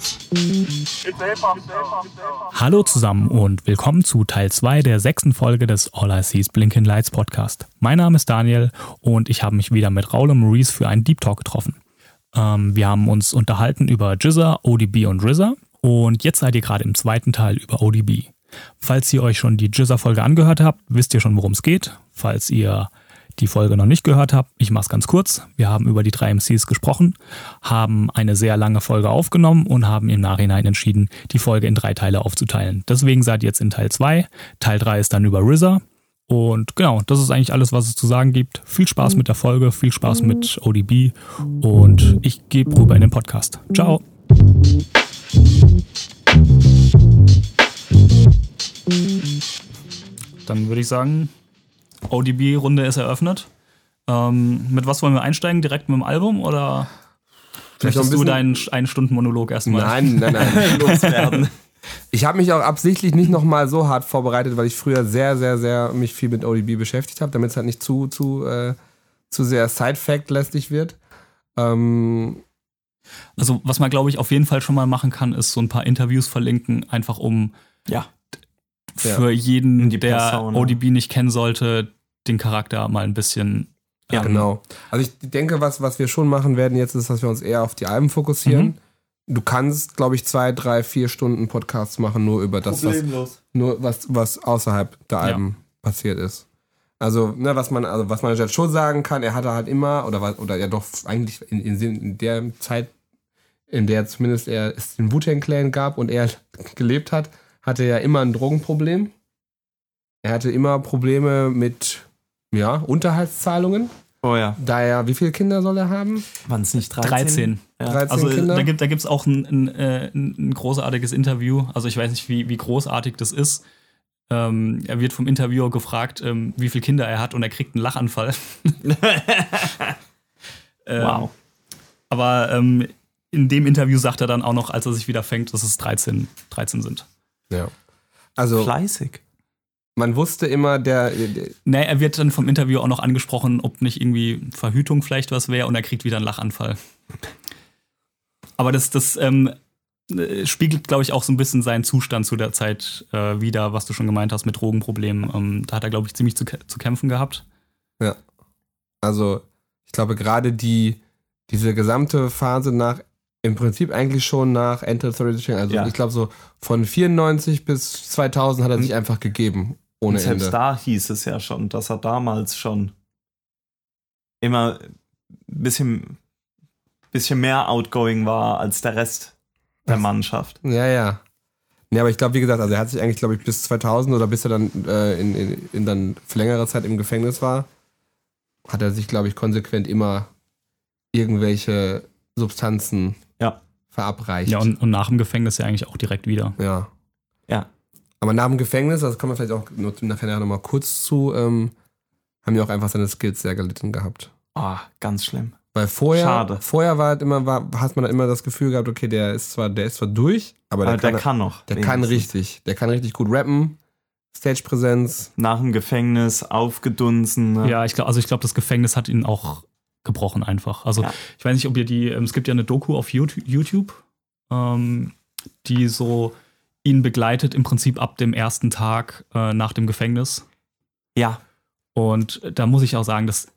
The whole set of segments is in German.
song. Hallo zusammen und willkommen zu Teil 2 der sechsten Folge des All I See is Blinking Lights Podcast. Mein Name ist Daniel und ich habe mich wieder mit Raul und Maurice für einen Deep Talk getroffen. Ähm, wir haben uns unterhalten über Jizza, ODB und RZA und jetzt seid ihr gerade im zweiten Teil über ODB. Falls ihr euch schon die Jizza-Folge angehört habt, wisst ihr schon, worum es geht. Falls ihr die Folge noch nicht gehört habt, ich mache es ganz kurz. Wir haben über die drei MCs gesprochen, haben eine sehr lange Folge aufgenommen und haben im Nachhinein entschieden, die Folge in drei Teile aufzuteilen. Deswegen seid ihr jetzt in Teil 2. Teil 3 ist dann über RZA. Und genau, das ist eigentlich alles, was es zu sagen gibt. Viel Spaß mit der Folge, viel Spaß mit ODB und ich gebe rüber in den Podcast. Ciao. Dann würde ich sagen, ODB-Runde ist eröffnet. Ähm, mit was wollen wir einsteigen? Direkt mit dem Album oder Vielleicht ein du deinen einen Stunden Monolog erstmal? Nein, nein, nein. loswerden. Ich habe mich auch absichtlich nicht nochmal so hart vorbereitet, weil ich früher sehr, sehr, sehr mich viel mit ODB beschäftigt habe, damit es halt nicht zu, zu, äh, zu sehr Side-Fact-lästig wird. Ähm, Also, was man, glaube ich, auf jeden Fall schon mal machen kann, ist so ein paar Interviews verlinken, einfach um Ja. für jeden, Die der. ODB nicht kennen sollte, den Charakter mal ein bisschen. ja, ähm, genau. Also ich denke, was, was wir schon machen werden jetzt, ist, dass wir uns eher auf die Alben fokussieren. Mhm. Du kannst, glaube ich, zwei, drei, vier Stunden Podcasts machen, nur über das, was, nur was, was außerhalb der Alben passiert ist. Also, ne, was man, also was man jetzt schon sagen kann, er hatte halt immer, oder was, oder ja doch eigentlich in, in, in der Zeit, in der zumindest er es den Wu-Tang Clan gab und er gelebt hat, hatte er immer ein Drogenproblem. Er hatte immer Probleme mit, ja, Unterhaltszahlungen. Oh ja. Da er, wie viele Kinder soll er haben? Waren es nicht 13? 13. Ja. 13 Also Kinder? da gibt da gibt's auch ein, ein, äh, ein großartiges Interview. Also ich weiß nicht, wie, wie großartig das ist. Ähm, er wird vom Interviewer gefragt, ähm, wie viele Kinder er hat und er kriegt einen Lachanfall. Ähm, Wow. Aber ähm, in dem Interview sagt er dann auch noch, als er sich wieder fängt, dass es 13, 13 sind. Ja. Also, Fleißig. Man wusste immer, der, der Nee, er wird dann vom Interview auch noch angesprochen, ob nicht irgendwie Verhütung vielleicht was wäre und er kriegt wieder einen Lachanfall. Aber das, das ähm, äh, spiegelt, glaube ich, auch so ein bisschen seinen Zustand zu der Zeit äh, wieder, was du schon gemeint hast mit Drogenproblemen. Ähm, da hat er, glaube ich, ziemlich zu, zu kämpfen gehabt. Also, ich glaube, gerade die, diese gesamte Phase nach, im Prinzip eigentlich schon nach Enter the Third Also, Ja. ich glaube, so von 94 bis 2000 hat er sich einfach gegeben. Ohne Und selbst Ende. da hieß es ja schon, dass er damals schon immer ein bisschen, bisschen mehr outgoing war als der Rest der. Mannschaft. Ja, ja. Ja, aber ich glaube, wie gesagt, also er hat sich eigentlich, glaube ich, bis 2000 oder bis er dann äh, in, in, in dann für längere Zeit im Gefängnis war, hat er sich, glaube ich, konsequent immer irgendwelche Substanzen Ja. verabreicht. Ja, und, und nach dem Gefängnis ja eigentlich auch direkt wieder. ja. Ja. Aber nach dem Gefängnis, das kommen wir vielleicht auch nur nachher noch mal kurz zu, ähm, haben ja auch einfach seine Skills sehr gelitten gehabt. Oh, ganz schlimm. Weil vorher, Schade. vorher war halt immer, war, hat man dann immer das Gefühl gehabt, okay, der ist zwar, der ist zwar durch, aber der, Aber der kann, kann noch. der kann wenigstens. richtig. Der kann richtig gut rappen, Stage-Präsenz. Nach dem Gefängnis aufgedunsen. ne? Ja, ich glaube, also ich glaube, das Gefängnis hat ihn auch gebrochen einfach. Also Ja. ich weiß nicht, ob ihr die, ähm, es gibt ja eine Doku auf Yout- YouTube, ähm, die so ihn begleitet im Prinzip ab dem ersten Tag äh, nach dem Gefängnis. ja. Und da muss ich auch sagen, dass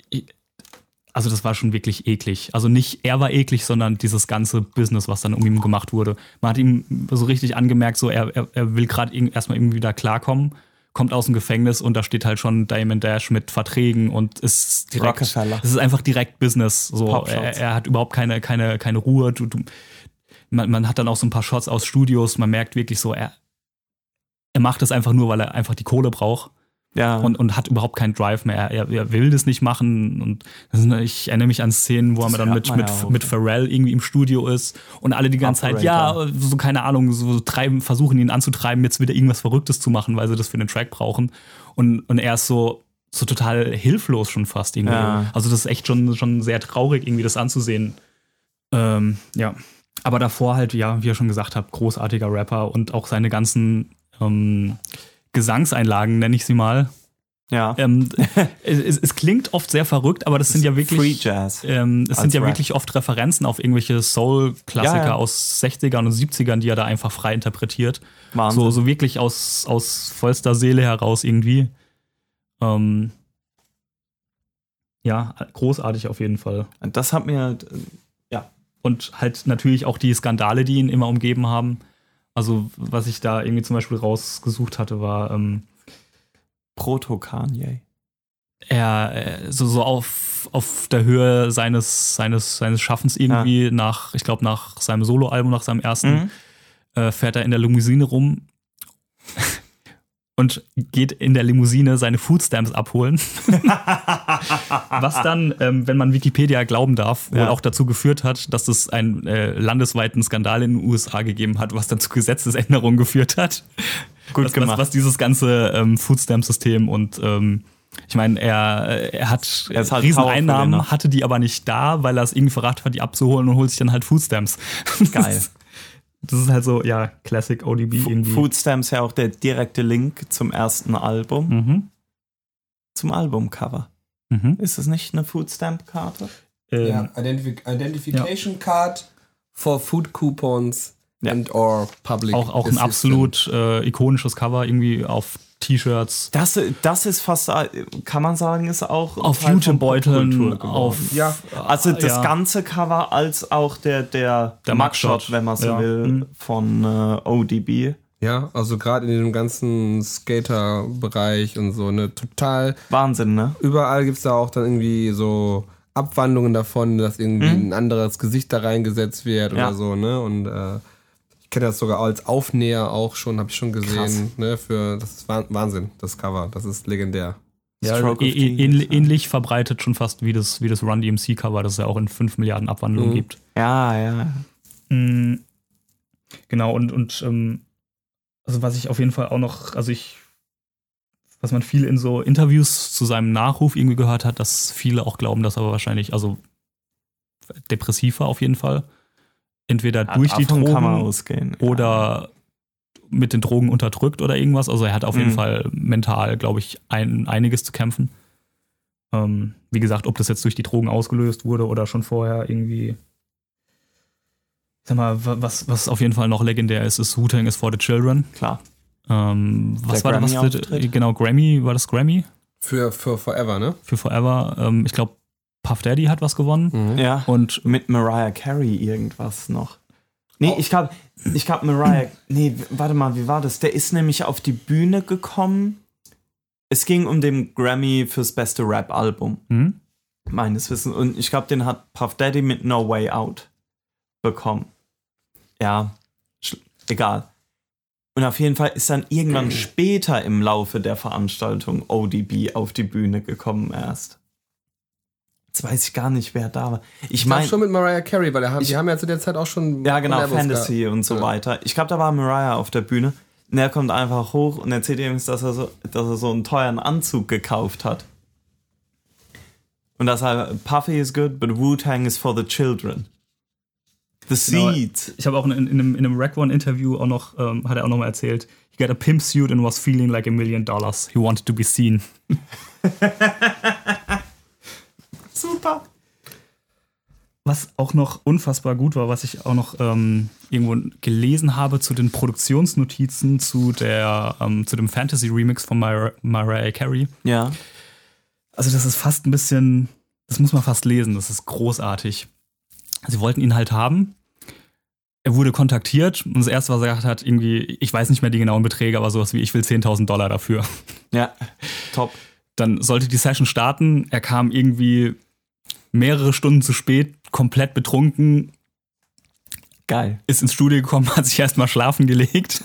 also das war schon wirklich eklig. Also nicht er war eklig, sondern dieses ganze Business, was dann um ihn gemacht wurde. Man hat ihm so richtig angemerkt, so er, er, er will gerade erstmal irgendwie wieder klarkommen, kommt aus dem Gefängnis und da steht halt schon Diamond Dash mit Verträgen und ist direkt. Es ist einfach direkt Business. So, er, er hat überhaupt keine, keine, keine Ruhe. Du, du, man, man hat dann auch so ein paar Shots aus Studios. Man merkt wirklich so, er, er macht das einfach nur, weil er einfach die Kohle braucht Ja. und, und hat überhaupt keinen Drive mehr. Er, er will das nicht machen. Und sind, ich erinnere mich an Szenen, wo er Das dann hört mit, mit, ja mit Pharrell irgendwie im Studio ist und alle die ganze Zeit, ja, Operator. so keine Ahnung, so treiben, versuchen ihn anzutreiben, jetzt wieder irgendwas Verrücktes zu machen, weil sie das für den Track brauchen. Und, und er ist so, so total hilflos schon fast irgendwie. Ja. Also das ist echt schon, schon sehr traurig, irgendwie das anzusehen. Ähm, ja. Aber davor halt, ja, wie ihr schon gesagt habt, großartiger Rapper und auch seine ganzen ähm, Gesangseinlagen, nenne ich sie mal. Ja. Ähm, es, es, klingt oft sehr verrückt, aber das sind ja wirklich. Free Jazz. Ähm, es sind ja Rap. wirklich oft Referenzen auf irgendwelche Soul-Klassiker Ja, ja. aus 60ern und 70ern, die er da einfach frei interpretiert. Wahnsinn. So, so wirklich aus, aus vollster Seele heraus irgendwie. Ähm, ja, großartig auf jeden Fall. Das hat mir, Und halt natürlich auch die Skandale, die ihn immer umgeben haben. Also, was ich da irgendwie zum Beispiel rausgesucht hatte, war, ähm, Proto-Kanye. er äh, so, so auf, auf der Höhe seines, seines, seines Schaffens irgendwie nach, ich glaube, nach seinem Soloalbum, nach seinem ersten, Mhm. äh, fährt er in der Limousine rum und geht in der Limousine seine Foodstamps abholen. Was dann, ähm, wenn man Wikipedia glauben darf, wohl Ja. auch dazu geführt hat, dass es einen äh, landesweiten Skandal in den USA gegeben hat, was dann zu Gesetzesänderungen geführt hat. Gut was, gemacht. Was, was dieses ganze ähm, Foodstamp-System und ähm, ich meine, er, er hat Er halt Rieseneinnahmen, hatte die aber nicht da, weil er es irgendwie verraten hat, die abzuholen und holt sich dann halt Foodstamps. Geil. Das ist halt so, ja, Classic ODB irgendwie. Foodstamps ja auch der direkte Link zum ersten Album, Mhm. zum Albumcover. Mhm. Ist es nicht eine Foodstamp-Karte? Ähm, Ja, Identif Identification Card for Food Coupons Ja. and or Public Auch, auch ein absolut äh, ikonisches Cover irgendwie auf T-Shirts, Das, das ist fast, äh, kann man sagen, ist auch ein auf Jutebeuteln, auf Ja, Also das ja. ganze Cover als auch der, der, Der Mugshot. wenn man so Ja. will, Mhm. von äh, ODB. Ja, also gerade in dem ganzen Skater-Bereich und so, ne, total. Wahnsinn, ne? Überall gibt es da auch dann irgendwie so Abwandlungen davon, dass irgendwie ein anderes Gesicht da reingesetzt wird Ja. oder so, ne? Und äh, ich kenne das sogar als Aufnäher auch schon, habe ich schon gesehen, ne? Für das ist Wah- Wahnsinn, das Cover, das ist legendär. ja, ähnlich, ähnlich verbreitet schon fast wie das, wie das Run DMC Cover, das es ja auch in 5 Milliarden Abwandlungen Mhm. gibt. Ja, ja. Mm, Genau, und, und ähm, also was ich auf jeden Fall auch noch, also ich, was man viel in so Interviews zu seinem Nachruf irgendwie gehört hat, dass viele auch glauben, dass er wahrscheinlich, also depressiv war auf jeden Fall. Entweder durch die Davon kann man Drogen ausgehen. ja. oder mit den Drogen unterdrückt oder irgendwas. Also er hat auf jeden Mhm. Fall mental, glaube ich, ein, einiges zu kämpfen. Ähm, wie gesagt, ob das jetzt durch die Drogen ausgelöst wurde oder schon vorher irgendwie. Sag mal, wa- was, was auf jeden Fall noch legendär ist, ist Wu-Tang is for the Children. Klar. Ähm, was war da was für, genau, Grammy, war das Grammy Für, für Forever, ne? für Forever? Ähm, ich glaube, Puff Daddy hat was gewonnen. Mhm. Ja. Und Mit Mariah Carey irgendwas noch. Nee, ich glaube, ich glaube Mariah. Nee, warte mal, wie war das? Der ist nämlich auf die Bühne gekommen. Es ging um den Grammy fürs beste Rap-Album, hm? meines Wissens. Und ich glaube, den hat Puff Daddy mit No Way Out bekommen. Ja, egal. Und auf jeden Fall ist dann irgendwann später im Laufe der Veranstaltung ODB auf die Bühne gekommen erst. Jetzt weiß ich gar nicht, wer da war. Ich Ich meine schon mit Mariah Carey, weil er haben, Ich- die haben ja zu der Zeit auch schon ja, genau, Fantasy gehabt. und so Ja. weiter. Ich glaube, da war Mariah auf der Bühne. Und er kommt einfach hoch und erzählt ihm, dass er, so, dass er so einen teuren Anzug gekauft hat. Und dass er, Puffy is good, but Wu-Tang is for the children. The Genau. Seed. Ich habe auch in, in einem, in einem Rack One Interview auch noch, ähm, hat er auch noch mal erzählt, he got a pimp suit and was feeling like a million dollars. He wanted to be seen. Super. Was auch noch unfassbar gut war, was ich auch noch ähm, irgendwo gelesen habe zu den Produktionsnotizen zu der ähm, zu dem Fantasy Remix von Mar Mariah Carey. Ja. Also das ist fast ein bisschen, das muss man fast lesen. Das ist großartig. Sie wollten ihn halt haben. Er wurde kontaktiert und das erste, was er gesagt hat, irgendwie, ich weiß nicht mehr die genauen Beträge, aber sowas wie, ich will 10.000 Dollar dafür. Ja. Top. Dann sollte die Session starten. Er kam irgendwie mehrere Stunden zu spät, komplett betrunken, Geil. ist ins Studio gekommen, hat sich erstmal schlafen gelegt.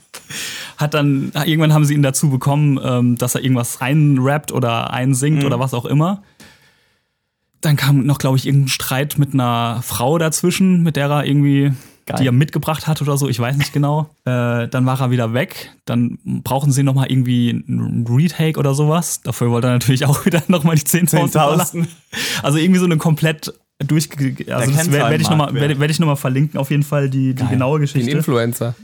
hat dann, irgendwann haben sie ihn dazu bekommen, ähm, dass er irgendwas einrappt oder einsingt Mhm. oder was auch immer. Dann kam noch, glaube ich, irgendein Streit mit einer Frau dazwischen, mit der er irgendwie Geil. die er mitgebracht hat oder so, ich weiß nicht genau. Äh, dann war er wieder weg. Dann brauchen sie nochmal irgendwie einen Retake oder sowas. Dafür wollte er natürlich auch wieder nochmal die 10.000 Dollar. 10.000. Also irgendwie so eine komplett durchge... Also das werde werd ich nochmal werd, werd ich noch mal verlinken, auf jeden Fall die, die Geil. genaue Den Geschichte. Influencer.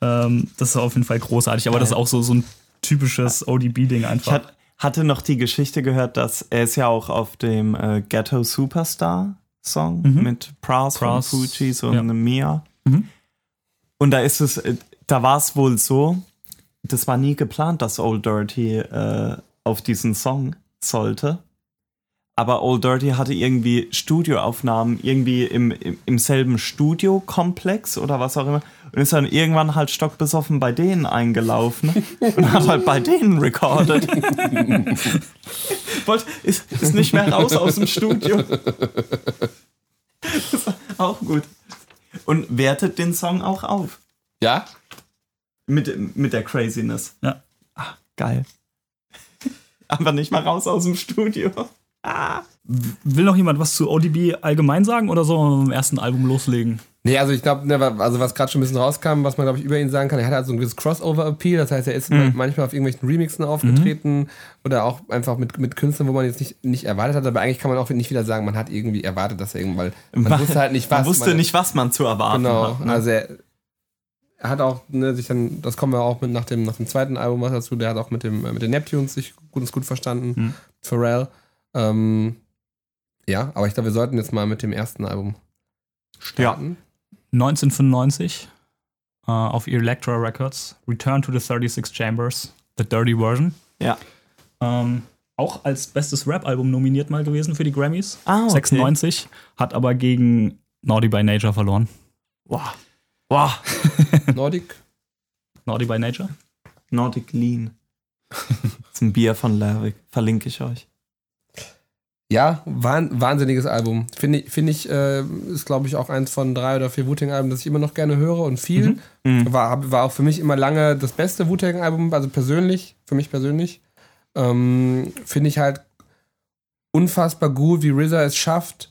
Ähm, das ist auf jeden Fall großartig, aber das ist auch so, so ein typisches ODB-Ding Ich einfach. hat, hatte noch die Geschichte gehört, dass er ist ja auch auf dem äh, Ghetto Superstar Song mit Pras von Pras, Fugees und ja. Mia. Mhm. Und da ist es, äh, da war es wohl so, das war nie geplant, dass Old Dirty äh, auf diesen Song sollte. Aber Old Dirty hatte irgendwie Studioaufnahmen irgendwie im, im, im selben Studiokomplex oder was auch immer und ist dann irgendwann halt stockbesoffen bei denen eingelaufen und hat halt bei denen recorded. Wollt, ist, ist nicht mehr raus aus dem Studio. Das ist auch gut. Und wertet den Song auch auf. Ja? Mit, mit der Craziness. Ja. Ah, geil. Aber nicht mal raus aus dem Studio. Will noch jemand was zu ODB allgemein sagen oder sollen wir mit dem ersten Album loslegen? Nee, also ich glaube, ne, also was gerade schon ein bisschen rauskam, was man, glaube ich, über ihn sagen kann, er hat halt so ein gewisses Crossover-Appeal, das heißt, er ist manchmal auf irgendwelchen Remixen aufgetreten oder auch einfach mit, mit Künstlern, wo man jetzt nicht, nicht erwartet hat, aber eigentlich kann man auch nicht wieder sagen, man hat irgendwie erwartet, dass er irgendwann, man wusste halt nicht was. Man wusste man, nicht, was man zu erwarten Genau, hat. Ne? also er, er hat auch ne, sich dann, das kommen wir auch mit nach dem, nach dem zweiten Album was dazu, der hat auch mit, dem, mit den Neptunes sich gut, gut verstanden, Mhm. Pharrell. Ähm, ja, aber ich glaube, wir sollten jetzt mal mit dem ersten Album starten. 1995 äh, auf Electra Records, Return to the 36 Chambers, The Dirty Version. Ja. Ähm, auch als bestes Rap-Album nominiert mal gewesen für die Grammys. Ah, okay. 96, hat aber gegen Naughty by Nature verloren. Wow. Wow. Nordic. Naughty by Nature? Nordic Lean. das ist ein Bier von Lerwick. Verlinke ich euch. Ja, wahn, wahnsinniges Album. Finde ich, find ich äh, ist glaube ich auch eins von drei oder vier Wu-Tang-Alben, das ich immer noch gerne höre und viel. Mhm. War, hab- war auch für mich immer lange das beste Wu-Tang-Album, also persönlich, für mich persönlich. Ähm, Finde ich halt unfassbar gut, wie RZA es schafft,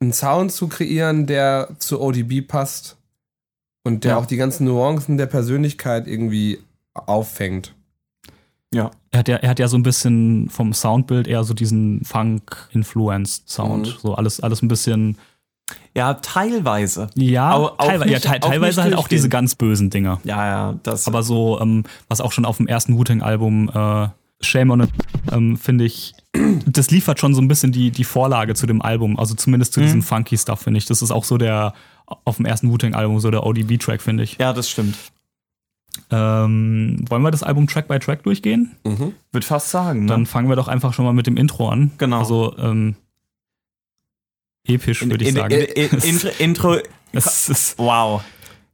einen Sound zu kreieren, der zu ODB passt und der Ja. auch die ganzen Nuancen der Persönlichkeit irgendwie auffängt. Ja. Er hat, ja, er hat ja so ein bisschen vom Soundbild eher so diesen Funk-Influenced-Sound. Mhm. So alles, alles ein bisschen. Ja, teilweise. Ja, Au- auch teilweise, nicht- ja te auch teilweise nicht halt auch diese ganz bösen Dinger. Ja, ja, das. Aber so, ähm, was auch schon auf dem ersten Wu-Tang-Album äh, Shame on It, ähm, finde ich, das liefert schon so ein bisschen die, die Vorlage zu dem Album. Also zumindest zu Mhm. diesem funky Stuff, finde ich. Das ist auch so der, auf dem ersten Wu-Tang-Album, so der ODB-Track, finde ich. ja, das stimmt. Ähm, wollen wir das Album Track by Track durchgehen? Mhm. Würde fast sagen, ne? Dann fangen wir doch einfach schon mal mit dem Intro an. Genau. Also, ähm, episch, würde ich in, sagen. In, in, Intro, Intro. Es ist, Wow.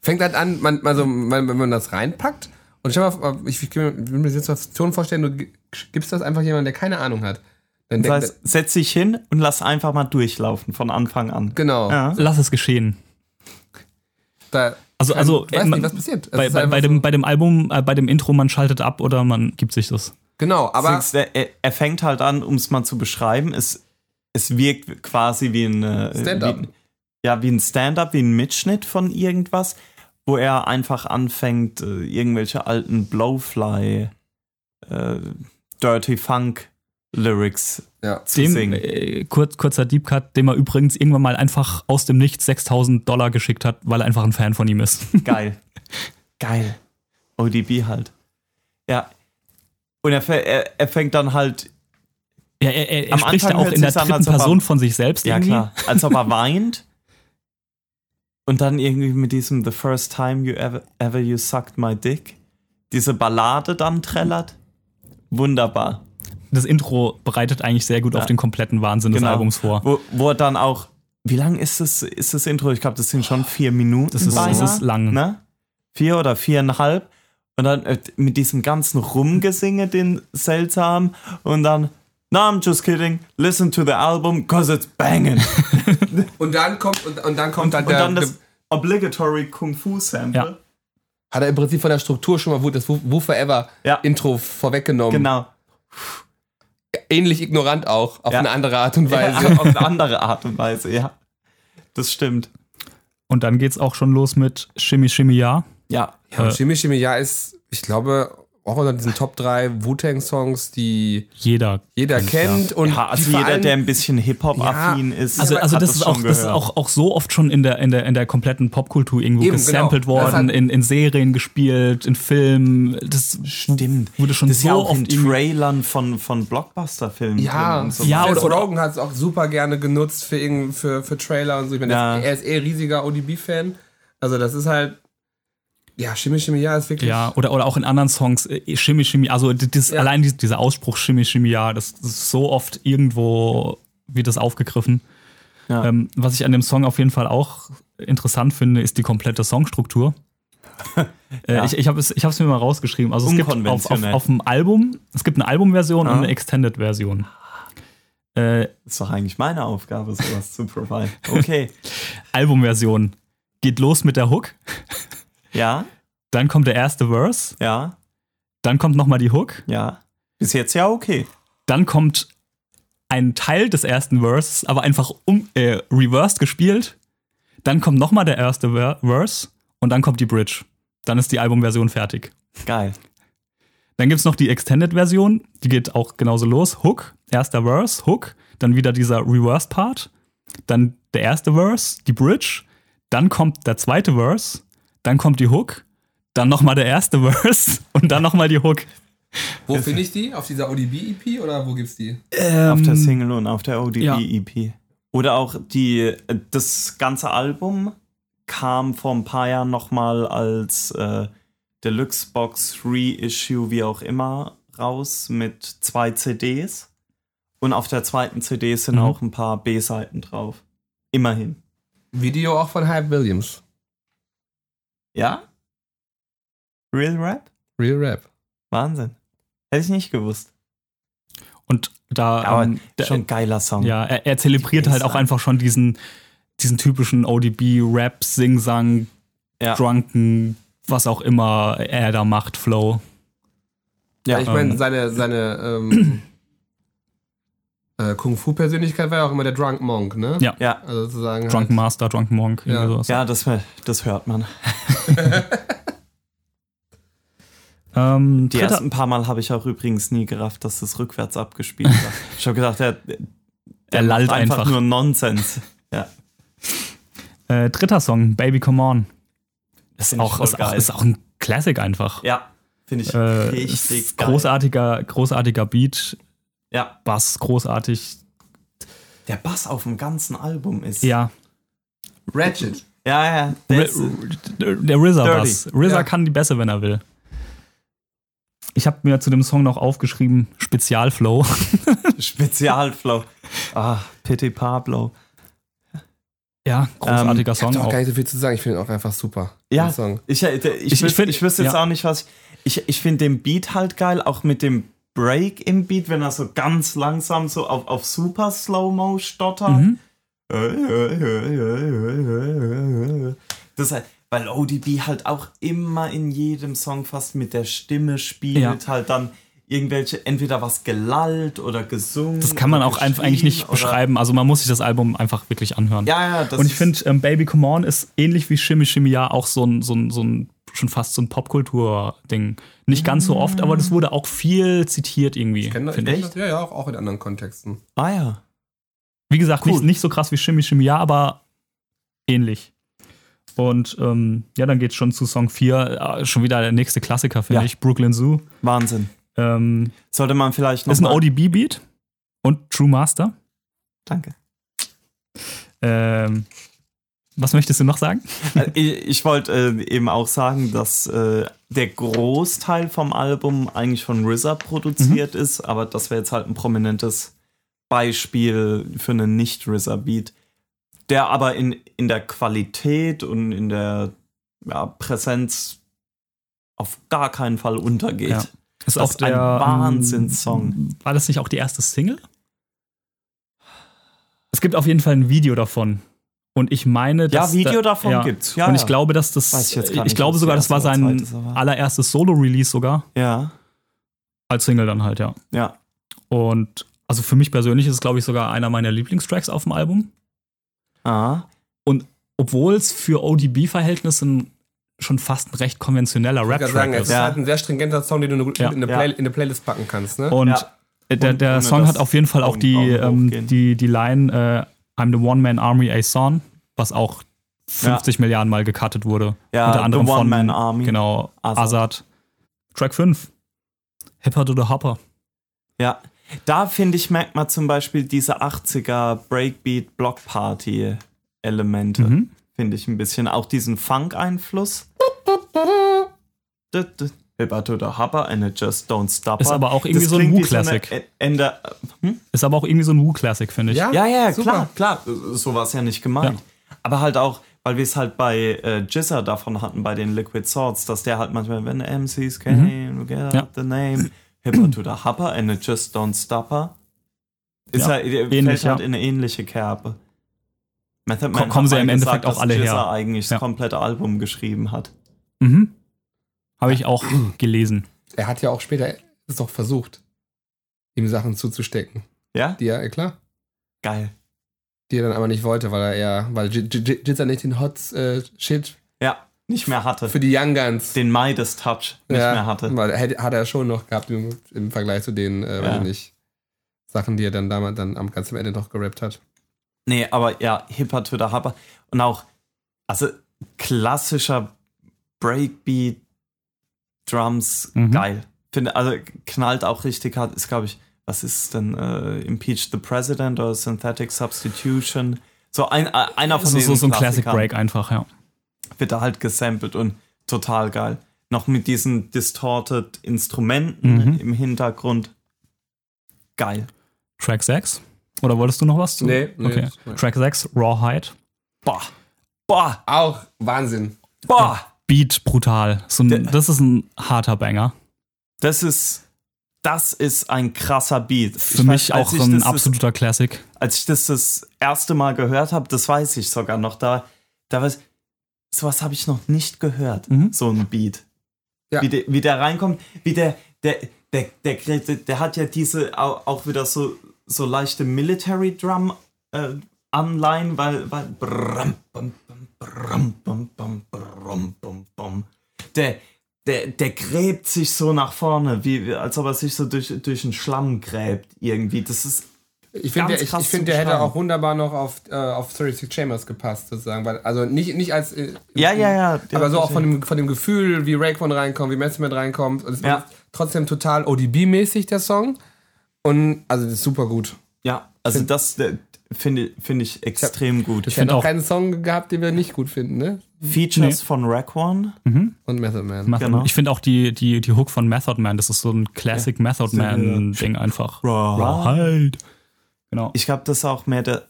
fängt halt an, man, also, man, wenn man das reinpackt und stell mal, ich, ich will mir die Situation vorstellen, du gi- gibst das einfach jemandem, der keine Ahnung hat. Dann Das heißt, setz dich hin und lass einfach mal durchlaufen von Anfang an. genau. Ja. lass es geschehen. Da, Also, also du weißt äh, man- nicht, was passiert. Bei, bei, bei, dem, so- bei dem Album, äh, bei dem Intro, man schaltet ab oder man gibt sich das. genau, aber er, er fängt halt an, um es mal zu beschreiben, es, es wirkt quasi wie ein Stand-up. Wie, ja, wie ein Stand-up, wie ein Mitschnitt von irgendwas, wo er einfach anfängt, äh, irgendwelche alten Blowfly, äh, Dirty Funk Lyrics ja. zu Dem, singen. äh, kurz, kurzer Deep Cut, dem er übrigens irgendwann mal einfach aus dem Nichts 6000 Dollar geschickt hat, weil er einfach ein Fan von ihm ist. Geil. Geil. ODB halt. Ja. Und er, er, er fängt dann halt, Ja, er, er, er Am spricht ja Anfang auch in der an, dritten als ob er- Person von sich selbst ja irgendwie. klar, als ob er weint. Und dann irgendwie mit diesem The first time you ever, ever you sucked my dick. Diese Ballade dann trällert. Wunderbar. Das Intro bereitet eigentlich sehr gut Ja. auf den kompletten Wahnsinn des Genau. Albums vor. Wo, wo er dann auch, wie lang ist das, ist das Intro? Ich glaube, das sind schon vier Minuten. Das ist, das ist lang. Ne? Vier oder viereinhalb. Und dann äh, mit diesem ganzen Rumgesinge, den seltsam. Und dann, no, I'm just kidding. Listen to the album, cause it's banging. Und dann kommt, und, und dann kommt dann Und der, dann das obligatory Kung Fu Sample. Ja. hat er im Prinzip von der Struktur schon mal das Wu Forever Ja. Intro vorweggenommen. Genau. Ähnlich ignorant auch, auf Ja. eine andere Art und Ja, Weise. auf eine andere Art und Weise, ja. Das stimmt. Und dann geht's auch schon los mit Shimmy Shimmy Ja. Ja. Ja, und Äh, Shimmy Shimmy Ja ist, ich glaube, auch unter diesen Top 3 Wu-Tang-Songs, die Jeder. jeder kennt. Und ja, also jeder, allem- der ein bisschen Hip-Hop-affin ist, Also, also hat das, ist auch, das ist auch, auch so oft schon in der, in der, in der kompletten Popkultur irgendwo Eben, gesampelt genau. Das worden, hat- in, in Serien gespielt, in Filmen. Das Stimmt. wurde schon das ist so ja auch in oft irgendwie- Trailern von, von Blockbuster-Filmen. Ja, drin und so. Ja, oder- Rogen hat es auch super gerne genutzt für, irgend- für, für Trailer und so. Ich meine, Ja. er ist eh riesiger ODB-Fan. Also das ist halt, ja, Shimmy Shimmy Ja ist wirklich, Ja, oder, oder auch in anderen Songs, äh, Shimmy Shimmy, also das, Ja. allein dies- dieser Ausspruch Shimmy Shimmy, ja, das, das ist so oft irgendwo wird das aufgegriffen. Ja. Ähm, was ich an dem Song auf jeden Fall auch interessant finde, ist die komplette Songstruktur. äh, Ja. Ich, ich habe es, ich hab's mir mal rausgeschrieben. Also es gibt auf, auf, auf dem Album, es gibt eine Albumversion Ah. und eine Extended-Version. Äh, Das ist doch eigentlich meine Aufgabe, sowas zu provide. Okay. Albumversion geht los mit der Hook, Ja, dann kommt der erste Verse, ja, dann kommt nochmal die Hook, ja. Bis jetzt ja okay. dann kommt ein Teil des ersten Verses, aber einfach um, äh, reversed gespielt. Dann kommt nochmal der erste Ver Verse und dann kommt die Bridge. Dann ist die Albumversion fertig. Geil. Dann gibt's noch die Extended-Version, die geht auch genauso los. Hook, erster Verse, Hook, dann wieder dieser Reversed-Part, dann der erste Verse, die Bridge, dann kommt der zweite Verse, dann kommt die Hook, dann nochmal der erste Verse und dann nochmal die Hook. Wo finde ich die? Auf dieser ODB-EP oder wo gibt's die? auf der Single und auf der ja. ODB-EP. Oder auch die, das ganze Album kam vor ein paar Jahren nochmal als äh, Deluxe Box Reissue, wie auch immer, raus mit zwei CDs. Und auf der zweiten CD sind Mhm. auch ein paar B-Seiten drauf. Immerhin. Video auch von Hype Williams. Ja? Real Rap? Real Rap. Wahnsinn. Hätte ich nicht gewusst. Und da, Aber ähm, der, schon ein geiler Song. ja, er, er zelebriert halt auch einfach schon diesen, diesen typischen ODB-Rap, Sing-Sang, Ja. Drunken, was auch immer er da macht, Flow. Ja, ich meine, ähm, seine, seine ähm, äh, Kung-Fu-Persönlichkeit war ja auch immer der Drunk Monk, ne? Ja. ja. Also sozusagen. Drunken Master, Drunken Monk, Ja. sowas. Ja, das, das hört man. Ähm, Die dritter, ersten paar Mal habe ich auch übrigens nie gerafft, dass das rückwärts abgespielt war. Ich habe gedacht, der, Er lallt macht einfach. nur Nonsens. Ja. äh, dritter Song, Baby Come On. Ist auch, ist, auch, ist auch ein Classic einfach. Ja, finde ich Äh, richtig geil. großartiger, großartiger Beat, Ja, Bass, großartig. der Bass auf dem ganzen Album ist. Ja, Ratchet. Ja, ja. Der R- der RZA-Bass. Dirty. RZA Ja. kann die Bässe, wenn er will. Ich habe mir zu dem Song noch aufgeschrieben, Spezialflow. Spezialflow. Ah, Pity Pablo. Ja, großartiger Ich habe Song auch auch. gar nicht so viel zu sagen. Ich finde ihn auch einfach super. Ja, Song. ich, ich, ich, Ich- ich wüs- find- ich wüsste jetzt ja. auch nicht, was ich. Ich, ich finde den Beat halt geil, auch mit dem Break im Beat, wenn er so ganz langsam so auf, auf super Slow-Mo stottert. Mhm. Das ist halt, weil ODB halt auch immer in jedem Song fast mit der Stimme spielt, Ja. halt dann irgendwelche, entweder was gelallt oder gesungen. Das kann man auch einfach eigentlich nicht beschreiben. Also man muss sich das Album einfach wirklich anhören. Ja, ja, das Und ich finde, ähm, Baby Come On ist ähnlich wie Shimmy Shimmy Ja auch so ein, so ein, so ein schon fast so ein Popkultur-Ding. Nicht ganz so oft, aber das wurde auch viel zitiert irgendwie. Ich kenne finde ich. das, ja, ja, auch, auch in anderen Kontexten. Ah ja. Wie gesagt, Cool. nicht, nicht so krass wie Shimmy Shimmy Ja, aber ähnlich. Und ähm, ja, dann geht's schon zu Song 4. Äh, schon wieder der nächste Klassiker, finde Ja. ich. Brooklyn Zoo. Wahnsinn. Ähm, Sollte man vielleicht noch ist ein ODB-Beat und True Master. Danke. Ähm, was möchtest du noch sagen? Äh, Ich, ich wollte äh, eben auch sagen, dass äh, der Großteil vom Album eigentlich von RZA produziert Mhm. ist, aber das wäre jetzt halt ein prominentes Beispiel für einen Nicht-RZA-Beat, der aber in, in der Qualität und in der ja, Präsenz auf gar keinen Fall untergeht. Ja. Ist Das ist ein Wahnsinnssong. ähm, War das nicht auch die erste Single? Es gibt auf jeden Fall ein Video davon. Und ich meine, Ja, dass Video da, davon gibt's. Ja, und ich ja. glaube, dass das. Weiß ich jetzt gar ich nicht, glaube was sogar, das war sein allererstes Solo-Release sogar. Ja, Als Single dann halt, ja. ja. Und also für mich persönlich ist es, glaube ich, sogar einer meiner Lieblingstracks auf dem Album. Ah, obwohl es für ODB-Verhältnisse schon fast ein recht konventioneller Rap-Track sagen, es ist. ist Ja. halt ein sehr stringenter Song, den du in Ja. eine, Ja. Play in eine Playlist packen kannst. Ne? Und Ja. der, Und der ohne Song hat auf jeden Fall auch die, ähm, die, die Line äh, I'm the One-Man Army A Song, was auch 50 Milliarden Mal gecuttet wurde. Ja, Unter anderem The von One-Man Army. Genau, Azad. Azad. Track 5. Hipper to the Hopper. Ja, da finde ich, merkt man zum Beispiel diese 80er Breakbeat Block Party Elemente. Mhm. Finde ich ein bisschen. Auch diesen Funk-Einfluss. To the and it just don't stop. Ist aber auch irgendwie so ein Wu-Classic. Ende. Hm? Ist aber auch irgendwie so ein Wu-Classic, finde ich. Ja? Ja, ja, klar, klar. So war es ja nicht gemeint. Aber halt auch, weil wir es halt bei äh, davon hatten, bei den Liquid Swords, dass der halt manchmal, wenn MCs came, we get Ja. the name, Hipper to the Hopper and it just don't stop her. Ist Ja, halt, ähnlich, fällt halt ja. in eine ähnliche Kerbe. Method Man kommen sie im Endeffekt gesagt, auch alle dass Jizza her. eigentlich Ja. das komplette Album geschrieben hat. Mhm. Habe ich auch gelesen. Er hat ja auch später es doch versucht, ihm Sachen zuzustecken. Ja? Die er, klar, Geil. die er dann aber nicht wollte, weil er eher, weil Jizza nicht den Hot äh, Shit Ja, nicht mehr hatte. für die Young Guns Den Midas-Touch nicht ja, mehr hatte. Weil er hätte- hat er schon noch gehabt im, im Vergleich zu den, äh, Ja. ich nicht, Sachen, die er dann damals dann am ganz am Ende noch gerappt hat. Nee, aber ja, Hipper to the Hopper. Und auch, also klassischer Breakbeat, Drums, Mhm. geil. Finde, also knallt auch richtig hart. Ist, glaube ich, was ist denn äh, Impeach the President oder Synthetic Substitution? So ein, äh, einer von ist diesen so, so ein Classic Break einfach, ja. Wird da halt gesampelt und total geil. Noch mit diesen distorted Instrumenten Mhm. im Hintergrund. Geil. Track 6. Oder wolltest du noch was zu? Nee, nee, Okay. nee. Track 6, Rawhide. Boah. Boah. Auch Wahnsinn. Boah. Beat brutal. So ein, das ist ein harter Banger. Das ist, das ist ein krasser Beat. Für mich auch ich ein das, absoluter Classic. Als ich das das erste Mal gehört habe, das weiß ich sogar noch, da, da weiß sowas habe ich noch nicht gehört, Mhm. so ein Beat. Ja. Wie, der, wie der reinkommt, wie der, der, der, der, der, der hat ja diese au- auch wieder so, so leichte Military Drum äh, Anleihen, weil, weil brum, bum, bum, brum, bum, bum, brum, bum, bum. der, der, der gräbt sich so nach vorne, wie, wie- als ob er sich so durch, durch den Schlamm gräbt irgendwie. Das ist Ich finde, der, ich, ich find, der hätte auch wunderbar noch auf, äh, auf 36 Chambers gepasst, sozusagen. Weil, also nicht, nicht als. Äh, Ja, ja, ja. Aber so auch von dem, von dem Gefühl, wie Raekwon reinkommt, wie Method Man reinkommt. Und es Ja. ist trotzdem total ODB-mäßig, der Song. Und also, das ist super gut. Ja, also Find- das finde finde ich extrem gut. Ich find hätte auch keinen Song gehabt, den wir nicht gut finden, ne? Features von Raekwon. Und Method Man. Method- Genau. Ich finde auch die, die, die Hook von Method Man, das ist so ein Classic Method So, Man-Ding einfach. Rawhide. Rawhide. Genau. Ich glaube, das ist auch mehr der.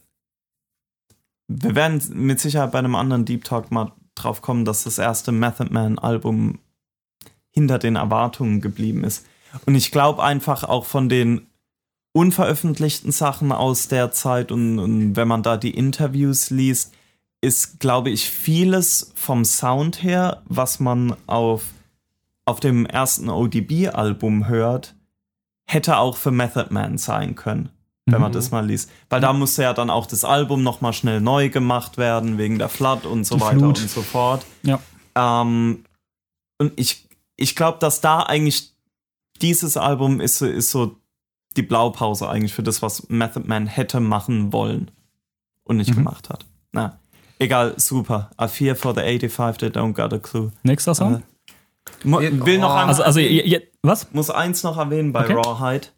Wir werden mit Sicherheit bei einem anderen Deep Talk mal drauf kommen, dass das erste Method Man Album hinter den Erwartungen geblieben ist. Und ich glaube einfach auch von den unveröffentlichten Sachen aus der Zeit und, und wenn man da die Interviews liest, ist, glaube ich, vieles vom Sound her, was man auf, auf dem ersten ODB-Album hört, hätte auch für Method Man sein können, wenn man Mhm. das mal liest. Weil da musste ja dann auch das Album nochmal schnell neu gemacht werden, wegen der Flood und so Die weiter Flut. und so fort. Ja. Ähm, und ich, ich glaube, dass da eigentlich dieses Album ist, so- ist so die Blaupause eigentlich für das, was Method Man hätte machen wollen und nicht Mhm. gemacht hat. Na, egal, super. I fear for the 85 that don't got a clue. Nächster Song? Mo will noch Oh. einmal also, also, erwähnen- je- je- was? muss eins noch erwähnen bei Okay. Rawhide.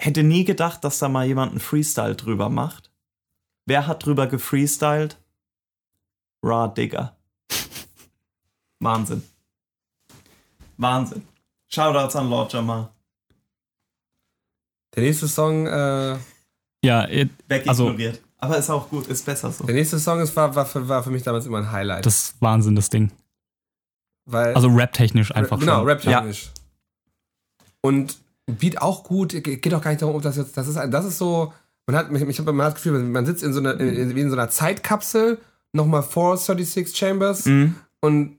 Hätte nie gedacht, dass da mal jemand einen Freestyle drüber macht. Wer hat drüber gefreestylt? Raw Digger. Wahnsinn. Wahnsinn. Shoutouts an Lord Jamar. Der nächste Song, äh, Ja, äh, Also- Wegignoriert. Aber ist auch gut, ist besser so. der nächste Song ist, war, war, für, war für mich damals immer ein Highlight. das ist Wahnsinn, das Ding. weil, Also rap-technisch einfach Genau, schon. rap-technisch. Und Beat auch gut, Ge- geht auch gar nicht darum, ob das jetzt, das ist, ein- das ist so, man hat, ich, ich hab, man hat das Gefühl, man sitzt in so einer, in, wie in so einer Zeitkapsel, nochmal vor 36 Chambers Mhm. und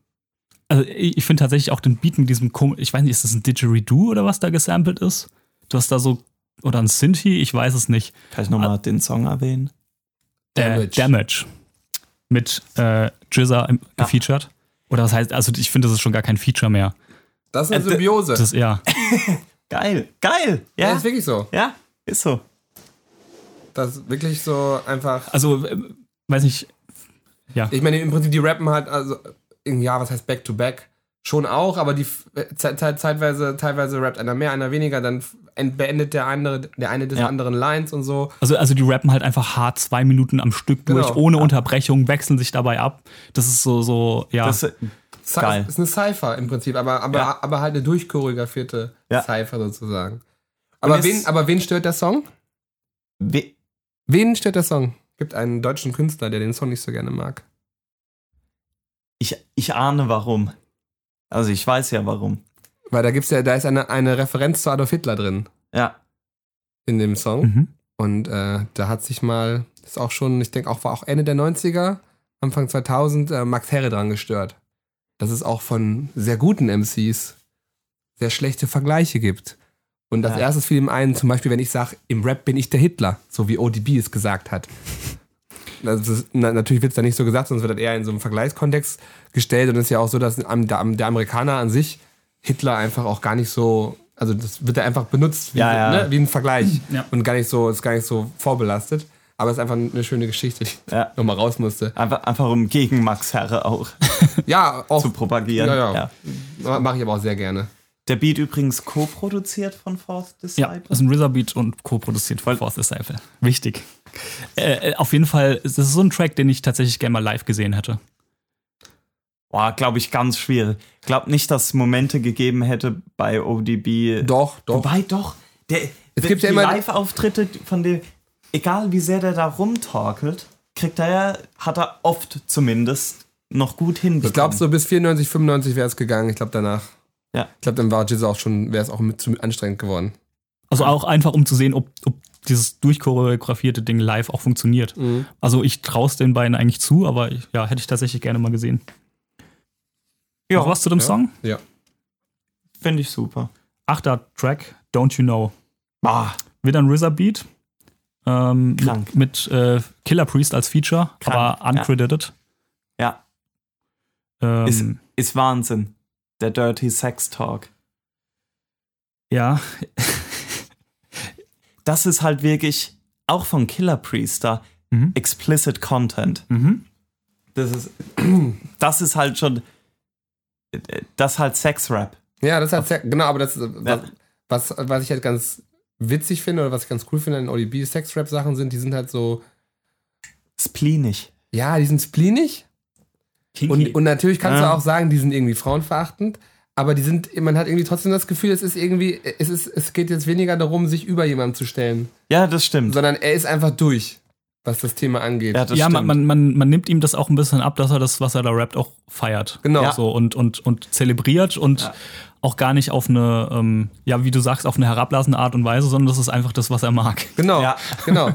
Also ich finde tatsächlich auch den Beat mit diesem, kom- ich weiß nicht, ist das ein Didgeridoo oder was da gesampelt ist? Du hast da so, oder ein Synthi, ich weiß es nicht. Kann ich nochmal den Song erwähnen? Äh, Damage. Damage. mit äh, Jizza im- gefeatured. Oder das heißt, also ich finde, das ist schon gar kein Feature mehr. Das ist eine Äh, Symbiose. Das ist eher. Geil, geil. ja, Ja, ist wirklich so. ja, ist so. Das ist wirklich so einfach. Also, äh, weiß nicht. Ja. Ich meine, im Prinzip, die rappen halt, also, ja, was heißt Back to Back? Schon auch, aber die äh, zeit, zeit, zeitweise, teilweise rappt einer mehr, einer weniger, dann beendet der andere, der eine des Ja. anderen Lines und so. Also, also die rappen halt einfach hart zwei Minuten am Stück durch, Genau. ohne Unterbrechung, wechseln sich dabei ab. Das ist so, so, ja. Das, Cy- Geil. Ist eine Cypher im Prinzip, aber, aber, Ja. aber halt eine durchchoreografierte Ja. Cypher sozusagen. Aber wen, aber wen stört der Song? we- Wen stört der Song? Gibt einen deutschen Künstler, der den Song nicht so gerne mag. ich, ich ahne warum. Also ich weiß ja warum. Weil da gibt's ja, da ist eine, eine Referenz zu Adolf Hitler drin Ja, in dem Song. Mhm. Und äh, da hat sich mal, ist auch schon, ich denke auch, war auch Ende der 90er, Anfang 2000, äh, Max Herre dran gestört. Dass es auch von sehr guten MCs sehr schlechte Vergleiche gibt. Und das Ja. erste fiel ihm ein, zum Beispiel, wenn ich sage, im Rap bin ich der Hitler, so wie ODB es gesagt hat. Ist, na, natürlich wird es da nicht so gesagt, sonst wird das eher in so einem Vergleichskontext gestellt. Und es ist ja auch so, dass der, Amerikaner an sich Hitler einfach auch gar nicht so, also das wird er einfach benutzt wie, Ja, ja. Ne, wie ein Vergleich und gar nicht so, ist gar nicht so vorbelastet. Aber es ist einfach eine schöne Geschichte, die Ja. nochmal raus musste. einfach, einfach um gegen Max Herre auch Ja, auch zu propagieren. Ja, ja. mache ich aber auch sehr gerne. Der Beat übrigens co-produziert von Fourth Ja, Disciple. das ist ein RZA Beat und co-produziert von Fourth Disciple. Wichtig. Äh, äh, auf jeden Fall, das ist so ein Track, den ich tatsächlich gerne mal live gesehen hätte. Boah, glaube ich, ganz schwierig. Glaub nicht, dass es Momente gegeben hätte bei ODB. Doch, doch. Wobei doch, der, Es gibt die ja immer- Live-Auftritte von dem, egal wie sehr der da rumtorkelt, kriegt er ja, hat er oft zumindest noch gut hinbekommen. Ich glaube, so bis 94, 95 wäre es gegangen. Ich glaube, danach. Ja. Ich glaube, dann war Jizza auch schon, wäre es auch mit zu anstrengend geworden. Also auch einfach, um zu sehen, ob, ob dieses durchchoreografierte Ding live auch funktioniert. Also ich traue es den beiden eigentlich zu, aber ich, ja, hätte ich tatsächlich gerne mal gesehen. Ja, Noch was zu dem Ja. Song? Ja. finde ich super. Achter Track, Don't You Know. Ah, Wieder ein RZA Beat. Ähm, Krank. Mit, mit äh, Killer Priest als Feature, Krank, aber ja. uncredited. ja, Ähm, ist, ist Wahnsinn. Der Dirty Sex Talk. ja, Das ist halt wirklich auch von Killer Priester Mhm. explicit Content. mhm. Das ist, das ist halt schon, das ist halt Sex-Rap. Ja, das hat sehr, genau, aber das, Ja. was, was ich halt ganz witzig finde oder was ich ganz cool finde an ODB Sex-Rap-Sachen sind, die sind halt so, Spleenig. ja, die sind spleenig. Und, und natürlich kannst Ja. du auch sagen, die sind irgendwie frauenverachtend, aber die sind, man hat irgendwie trotzdem das Gefühl, es ist irgendwie, es ist, es geht jetzt weniger darum, sich über jemanden zu stellen, Ja, das stimmt. sondern er ist einfach durch, was das Thema angeht. Ja, das ja, man, stimmt. man, man, man nimmt ihm das auch ein bisschen ab, dass er das, was er da rappt, auch feiert. Genau. Ja. So und, und, und zelebriert und Ja. Auch gar nicht auf eine, ähm, ja, wie du sagst, auf eine herablassende Art und Weise, sondern das ist einfach das, was er mag. Genau, Ja. genau.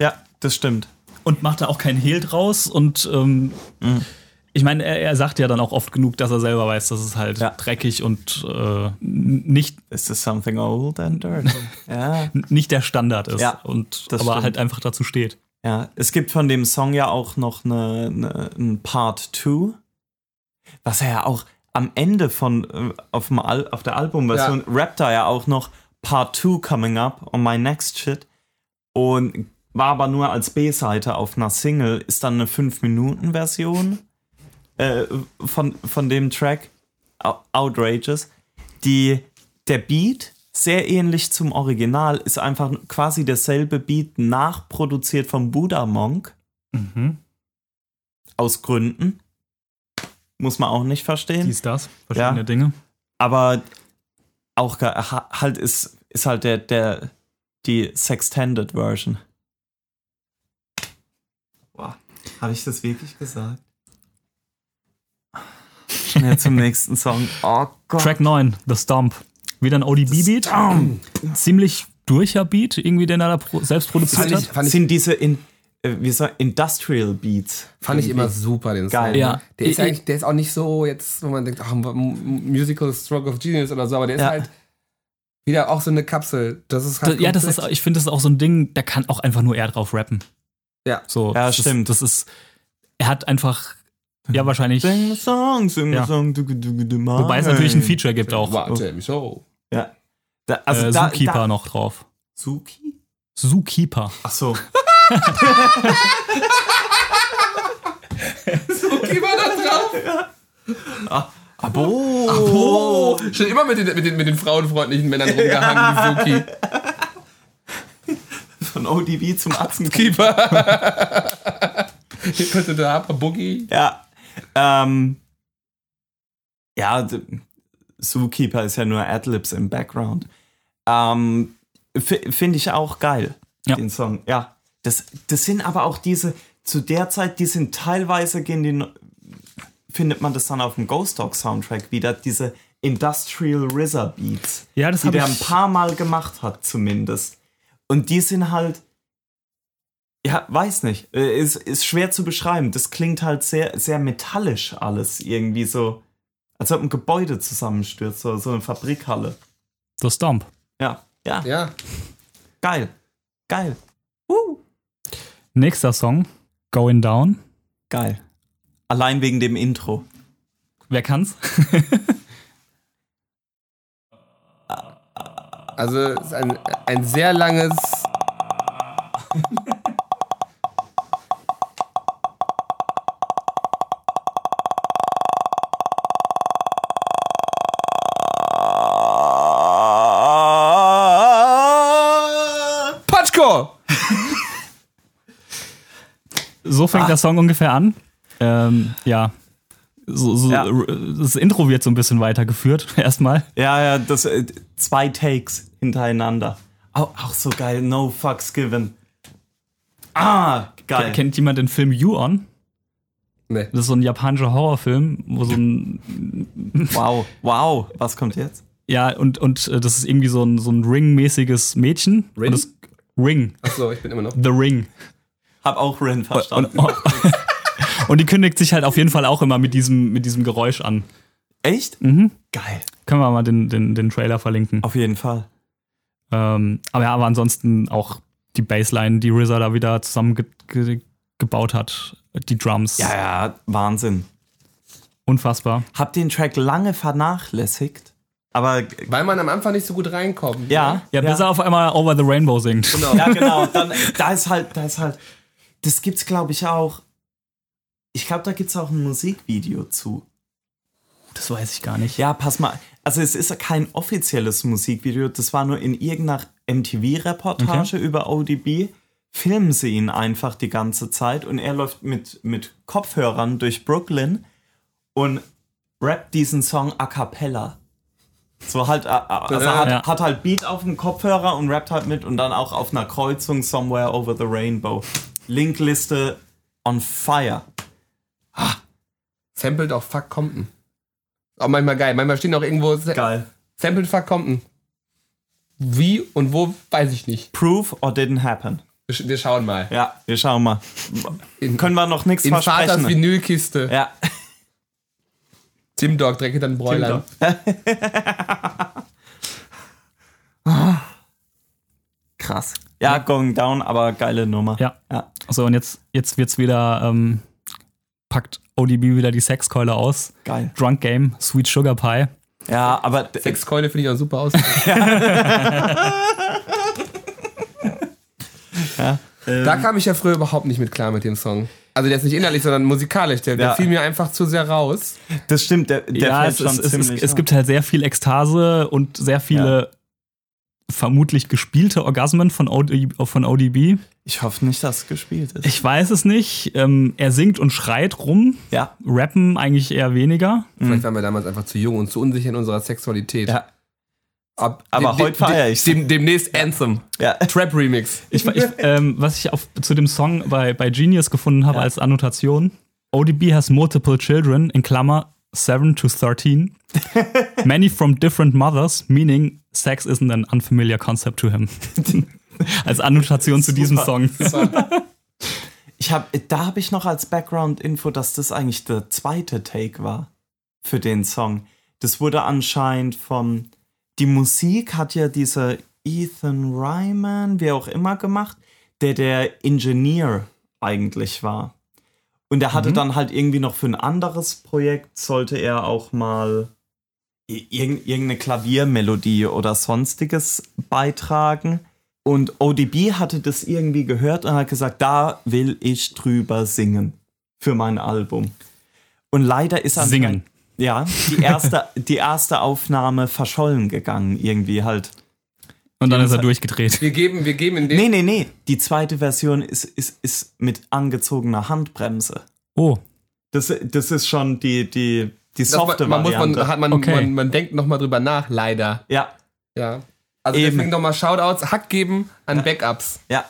ja, das stimmt. Und macht da auch keinen Hehl draus und ähm, Mhm. ich meine, er, er sagt ja dann auch oft genug, dass er selber weiß, dass es halt Ja. dreckig und äh, nicht, Is this something old and dirty? ja. nicht der Standard ist Ja, und das aber stimmt. halt einfach dazu steht. Ja, es gibt von dem Song ja auch noch eine, eine, ein Part 2, was er ja auch am Ende von äh, auf, dem Al auf der Albumversion rappt er ja auch noch Part 2 coming up on my next shit und war aber nur als B-Seite auf einer Single, ist dann eine 5-Minuten-Version äh, von, von dem Track Ou- Outrageous. Die, der Beat, sehr ähnlich zum Original, ist einfach quasi derselbe Beat nachproduziert vom Buddha Monk. Mhm. Aus Gründen. Muss man auch nicht verstehen. Dies, das, verschiedene Ja. Dinge. Aber auch halt ist, ist halt der, der, die Sextended Version. Boah, habe ich das wirklich gesagt? Schnell zum nächsten Song. Oh Gott. Track 9, The Stomp. Wieder ein ODB-Beat. Ziemlich durcher Beat, irgendwie, den er da selbst produziert Fand ich- hat. fand ich- sind diese in, wie soll, Industrial Beats. Fand ich immer super, den Geil. Song. Ja. Der ist Ich- eigentlich, der ist auch nicht so jetzt, wo man denkt, ach, Musical Stroke of Genius oder so, aber der ist Ja. halt wieder auch so eine Kapsel. Das ist halt ja, das ist, ich finde, das ist auch so ein Ding, da kann auch einfach nur er drauf rappen. Ja. So, Ja, das stimmt. Ist, das ist, er hat einfach, ja, wahrscheinlich, Sing the song, sing Ja. the song, du, du, du, du, wobei es natürlich ein Feature gibt auch. Warte, so. Ja. Da, also äh, da, Zookeeper da, noch drauf. Suki? Zookeeper. Ach so. Okay, war da drauf. Abo. Oh, schon immer mit den, mit den, mit den frauenfreundlichen Männern rumgehangen, die Suki. Von ODB zum Atzen. Keeper. Hier könnte der Harper Boogie. Ja. Ähm, ja, Zookeeper ist ja nur Adlibs im Background. Ähm, Finde ich auch geil, Ja. den Song. Ja. Das, das sind aber auch diese, zu der Zeit, die sind teilweise gehen die, findet man das dann auf dem Ghost Dog Soundtrack wieder, diese Industrial RZA Beats. Ja, das die der ein paar Mal gemacht hat, zumindest. Und die sind halt, ja, weiß nicht, äh, ist, ist schwer zu beschreiben. Das klingt halt sehr, sehr metallisch alles, irgendwie so, als ob ein Gebäude zusammenstürzt, so, so eine Fabrikhalle. The Stomp. Ja, ja, Ja. geil, geil, Nächster Song, Going Down. geil. Allein wegen dem Intro. Wer kann's? Also es ist ein, ein sehr langes. So fängt Ah. der Song ungefähr an. Ähm, ja. So, so, Ja. Das Intro wird so ein bisschen weitergeführt, erstmal. Ja, ja, das äh, zwei Takes hintereinander. Auch, auch so geil, no fucks given. Ah, geil. Kennt jemand den Film You On? Nee. Das ist so ein japanischer Horrorfilm, wo so ein. Wow, wow, was kommt jetzt? Ja, und, und äh, das ist irgendwie so ein, so ein Ring-mäßiges Mädchen. Rin? Und das, Ring. Achso, ich bin immer noch. The Ring. Hab auch Rin Und, verstanden. und die kündigt sich halt auf jeden Fall auch immer mit diesem, mit diesem Geräusch an. Echt? Mhm. Geil. Können wir mal den, den, den Trailer verlinken. Auf jeden Fall. Ähm, aber ja, aber ansonsten auch die Bassline, die RZA da wieder zusammengebaut ge gebaut hat. Die Drums. Ja, ja, Wahnsinn. Unfassbar. Hab den Track lange vernachlässigt, aber Weil man am Anfang nicht so gut reinkommt. ja, Ja, bis er auf einmal Over the Rainbow singt. Genau. ja, genau. Dann, da ist halt, da ist halt, das gibt's glaube ich auch. Ich glaube, da gibt's auch ein Musikvideo zu. Das weiß ich gar nicht. Ja, pass mal. Also es ist ja kein offizielles Musikvideo, das war nur in irgendeiner MTV-Reportage über ODB. Filmen sie ihn einfach die ganze Zeit und er läuft mit, mit Kopfhörern durch Brooklyn und rappt diesen Song a cappella. So halt, also Ja. hat, Ja. hat halt Beat auf dem Kopfhörer und rappt halt mit und dann auch auf einer Kreuzung Somewhere Over the Rainbow. Linkliste on fire. Sampled auf Fuck Compton. Auch manchmal geil. Manchmal stehen auch irgendwo Geil. Sampled Fuck Compton. Wie und wo, weiß ich nicht. Proof or didn't happen. Wir, sch- wir schauen mal. Ja, wir schauen mal. In, Können wir noch nichts in Vaters versprechen. Vinylkiste. Ja. Tim Dog, Drecke dann Bräulein. Krass. Ja, Going Down, aber geile Nummer. Ja. ja. So, und jetzt, jetzt wird's wieder, ähm, packt ODB wieder die Sexkeule aus. Geil. Drunk Game, Sweet Sugar Pie. Ja, aber Sexkeule finde ich auch super aus. da kam ich ja früher überhaupt nicht mit klar mit dem Song. Also der ist nicht innerlich, sondern musikalisch. Der, der Ja. fiel mir einfach zu sehr raus. das stimmt, der, der ja, fällt es, schon es, es, es, ziemlich. es gibt halt sehr viel Ekstase und sehr viele vermutlich gespielte Orgasmen von, OD, von ODB. ich hoffe nicht, dass es gespielt ist. Ich weiß es nicht. Ähm, er singt und schreit rum. ja. Rappen eigentlich eher weniger. Vielleicht waren wir damals einfach zu jung und zu unsicher in unserer Sexualität. Ja. Ab, Aber heute feier ich's. Dem, demnächst Anthem. Ja. Trap Remix. Ich, ich, ähm, was ich auf, zu dem Song bei, bei Genius gefunden habe Ja. als Annotation: ODB has multiple children, in Klammer 7 to 13. Many from different mothers, meaning sex isn't an unfamiliar concept to him. als Annotation zu diesem Song. Ich hab, da habe ich noch als Background-Info, dass das eigentlich der zweite Take war für den Song. Das wurde anscheinend vom. Die Musik hat ja dieser Ethan Ryman, wer auch immer, gemacht, der der Engineer eigentlich war. Und er hatte dann halt irgendwie noch für ein anderes Projekt, sollte er auch mal irg irgendeine Klaviermelodie oder sonstiges beitragen. Und ODB hatte das irgendwie gehört und hat gesagt, da will ich drüber singen für mein Album. Und leider ist Singen. Ja, die erste, die erste Aufnahme verschollen gegangen, irgendwie halt. Und dann ist er durchgedreht. Wir geben, wir geben in dem. Nee, nee, nee. Die zweite Version ist, ist, ist mit angezogener Handbremse. Oh, Das, das ist schon die, die, die man, softe man, muss, Variante. man, hat, man, Okay. man, man denkt nochmal drüber nach, leider. ja, Ja. Also Eben. deswegen nochmal Shoutouts, Hack geben an Backups. ja.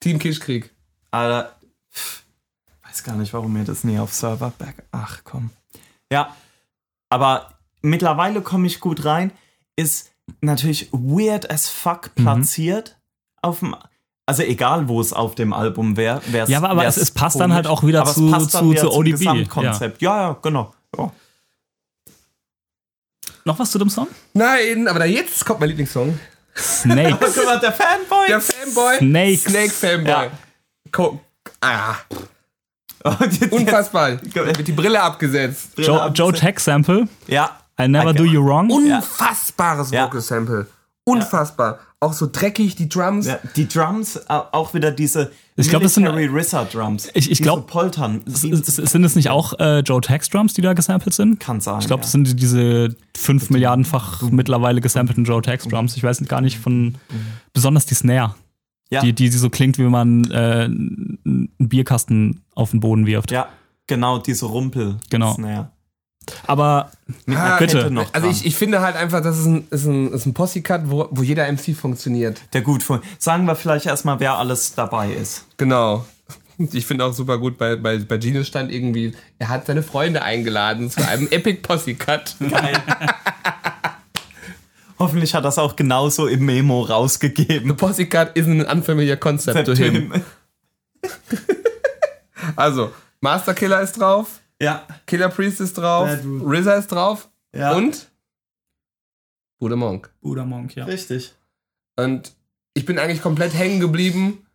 Team Kischkrieg. Pff, weiß gar nicht, warum mir das nie auf Server back. Ach komm. Ja, aber mittlerweile komme ich gut rein. Ist natürlich weird as fuck Mhm. platziert auf dem. Also egal, wo es auf dem Album wäre. Ja, aber- aber es- es passt dann halt auch wieder aber es zu- passt dann zu- wieder zu zum ODB, Gesamtkonzept. Ja, ja, genau. Ja. noch was zu dem Song? Nein, aber da jetzt kommt mein Lieblingssong. Snakes. Guck mal, der Fanboy. Der Fanboy. Snakes. Snake Fanboy. Ja. Co ah, unfassbar. Die Brille abgesetzt. Joe, Joe Tech Sample. Ja. I'll never I do you wrong. Unfassbares Ja. Vocal Sample. Unfassbar. Auch so dreckig, die Drums. Ja, die Drums, au- auch wieder diese Ich glaub, das sind- Rizzer Drums. Ich- ich die glaub- so poltern. Sind es nicht auch äh, Joe Tex Drums, die da gesampelt sind? Kann sein. Ich glaube, ja. das sind die- diese 5 Milliardenfach mittlerweile gesampelten Joe Tex Drums. Ich weiß gar nicht von, besonders die Snare. ja, Die, die so klingt, wie wenn man äh, einen Bierkasten auf den Boden wirft. ja, genau, diese Rumpel. Genau. Snare. Aber Ah, bitte. Noch Also ich, ich finde halt einfach, das ist ein, ist ein, ist ein Posse-Cut, wo, wo jeder MC funktioniert. Der gut von. Sagen wir vielleicht erstmal, wer alles dabei ist. Genau. Ich finde auch super gut, bei, bei, bei Genius stand irgendwie, er hat seine Freunde eingeladen zu einem Epic Posse-Cut. Geil. Hoffentlich hat das auch genauso im Memo rausgegeben. The Posse-Cut is an unfamiliar concept to him. Also, Master Killer ist drauf, Ja, Killer Priest ist drauf. RZA ist drauf ja. und Bruder Monk. Bruder Monk, ja. Richtig. Und ich bin eigentlich komplett hängen geblieben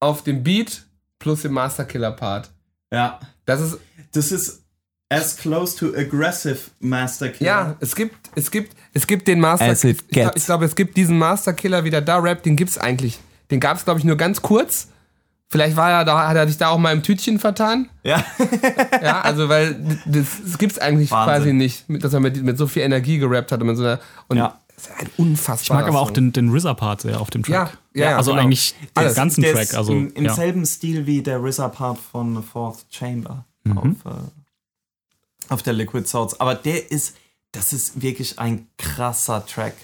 auf dem Beat plus dem Master Killer Part. Ja. Das ist, Das ist as close to aggressive Master Killer. ja, es gibt, es gibt, es gibt den Master As it Ich glaube, es gibt diesen Master Killer, wie der da rappt, den gibt's eigentlich. Den gab es, glaube ich, nur ganz kurz. Vielleicht war er da, hat er sich da auch mal im Tütchen vertan. Ja. Ja, also weil das, das gibt's eigentlich Wahnsinn. quasi nicht, dass er mit, mit so viel Energie gerappt hat und mit so einer und Ja. das ist ein unfassbarer Ich mag aber auch den, den RZA-Part sehr auf dem Track. Ja, ja, ja, also genau. eigentlich den Alles. ganzen Track. ist Also, im, im ja. selben Stil wie der RZA-Part von Fourth Chamber Mhm. auf, äh, auf der Liquid Swords. Aber der ist, das ist wirklich ein krasser Track.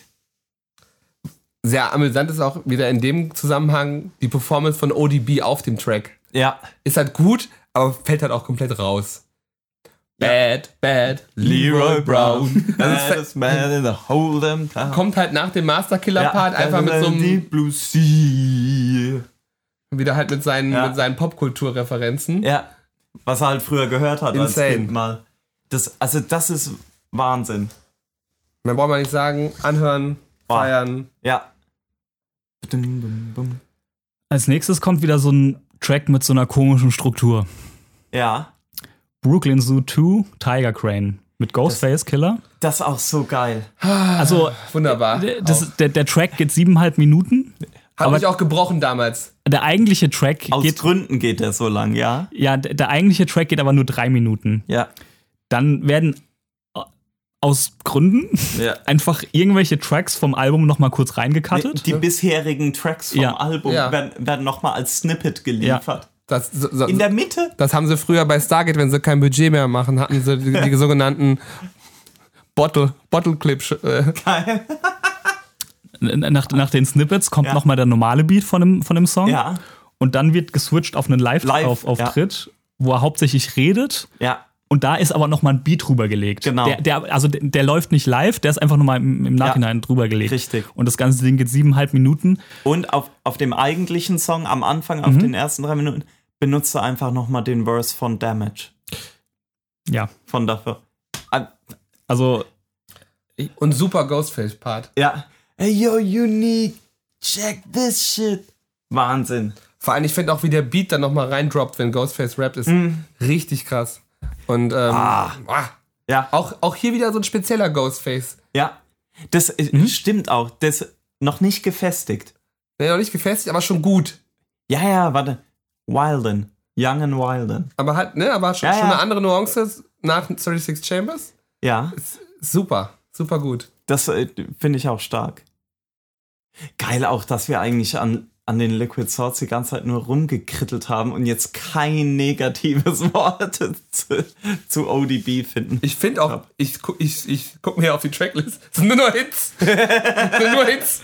Sehr amüsant ist auch wieder in dem Zusammenhang die Performance von ODB auf dem Track. Ja. Ist halt gut, aber fällt halt auch komplett raus. Bad, bad, Leroy Brown. Also es Baddest man in the whole damn town. kommt halt nach dem Master Killer Part einfach mit so einem, Deep Blue Sea. wieder halt mit seinen, Ja. mit seinen Popkulturreferenzen. Ja. Was er halt früher gehört hat als Insane. Kind mal. Das, also das ist Wahnsinn. Man braucht mal nicht sagen, anhören, feiern. Ja. Als nächstes kommt wieder so ein Track mit so einer komischen Struktur. Ja. Brooklyn Zoo 2, Tiger Crane mit Ghostface Killer. Das ist auch so geil. Also Wunderbar. das, der, der Track geht siebeneinhalb Minuten. Hat mich auch gebrochen damals. Der eigentliche Track Aus geht, Gründen geht der so lang, ja? ja, der, der eigentliche Track geht aber nur drei Minuten. Ja. Dann werden aus Gründen ja. einfach irgendwelche Tracks vom Album noch mal kurz reingecuttet. Die bisherigen Tracks vom Ja. Album Ja. werden, werden nochmal als Snippet geliefert. Das, so, so, In der Mitte? das haben sie früher bei Stargate, wenn sie kein Budget mehr machen, hatten sie die, die sogenannten Bottle, Bottle Clips. Äh, Geil. nach, nach den Snippets kommt Ja. noch mal der normale Beat von dem, von dem Song. Ja. Und dann wird geswitcht auf einen Live, Live-Auftritt, wo er hauptsächlich redet. Ja. Und da ist aber noch mal ein Beat drüber gelegt. Genau. Der, der, also der, der läuft nicht live, der ist einfach nur mal im, im Nachhinein drüber gelegt. Richtig. Und das ganze Ding geht siebeneinhalb Minuten. Und auf, auf dem eigentlichen Song am Anfang, Mhm. auf den ersten drei Minuten, benutzt er einfach nochmal den Verse von Damage. Ja. Von dafür. Also und super Ghostface-Part. Ja. Hey, yo, unique. Check this shit. Wahnsinn. Vor allem, ich finde auch, wie der Beat dann nochmal reindroppt, wenn Ghostface rappt, ist Mhm. richtig krass. Und ähm, ah. Ja, auch, auch hier wieder so ein spezieller Ghostface. ja. Das Mhm. stimmt auch. Das noch nicht gefestigt. Nee, noch nicht gefestigt, aber schon gut. Ja, ja, warte. Wilden. Young and Wilden. Aber hat, ne, aber hat schon, Ja, schon ja. eine andere Nuance nach 36 Chambers. Ja, Super, super gut. das äh, finde ich auch stark. Geil auch, dass wir eigentlich an, an den Liquid Swords die ganze Zeit nur rumgekrittelt haben und jetzt kein negatives Wort zu, zu ODB finden. Ich finde auch, ich, ich, ich gucke mir auf die Tracklist. Es sind nur Hits. es sind nur Hits.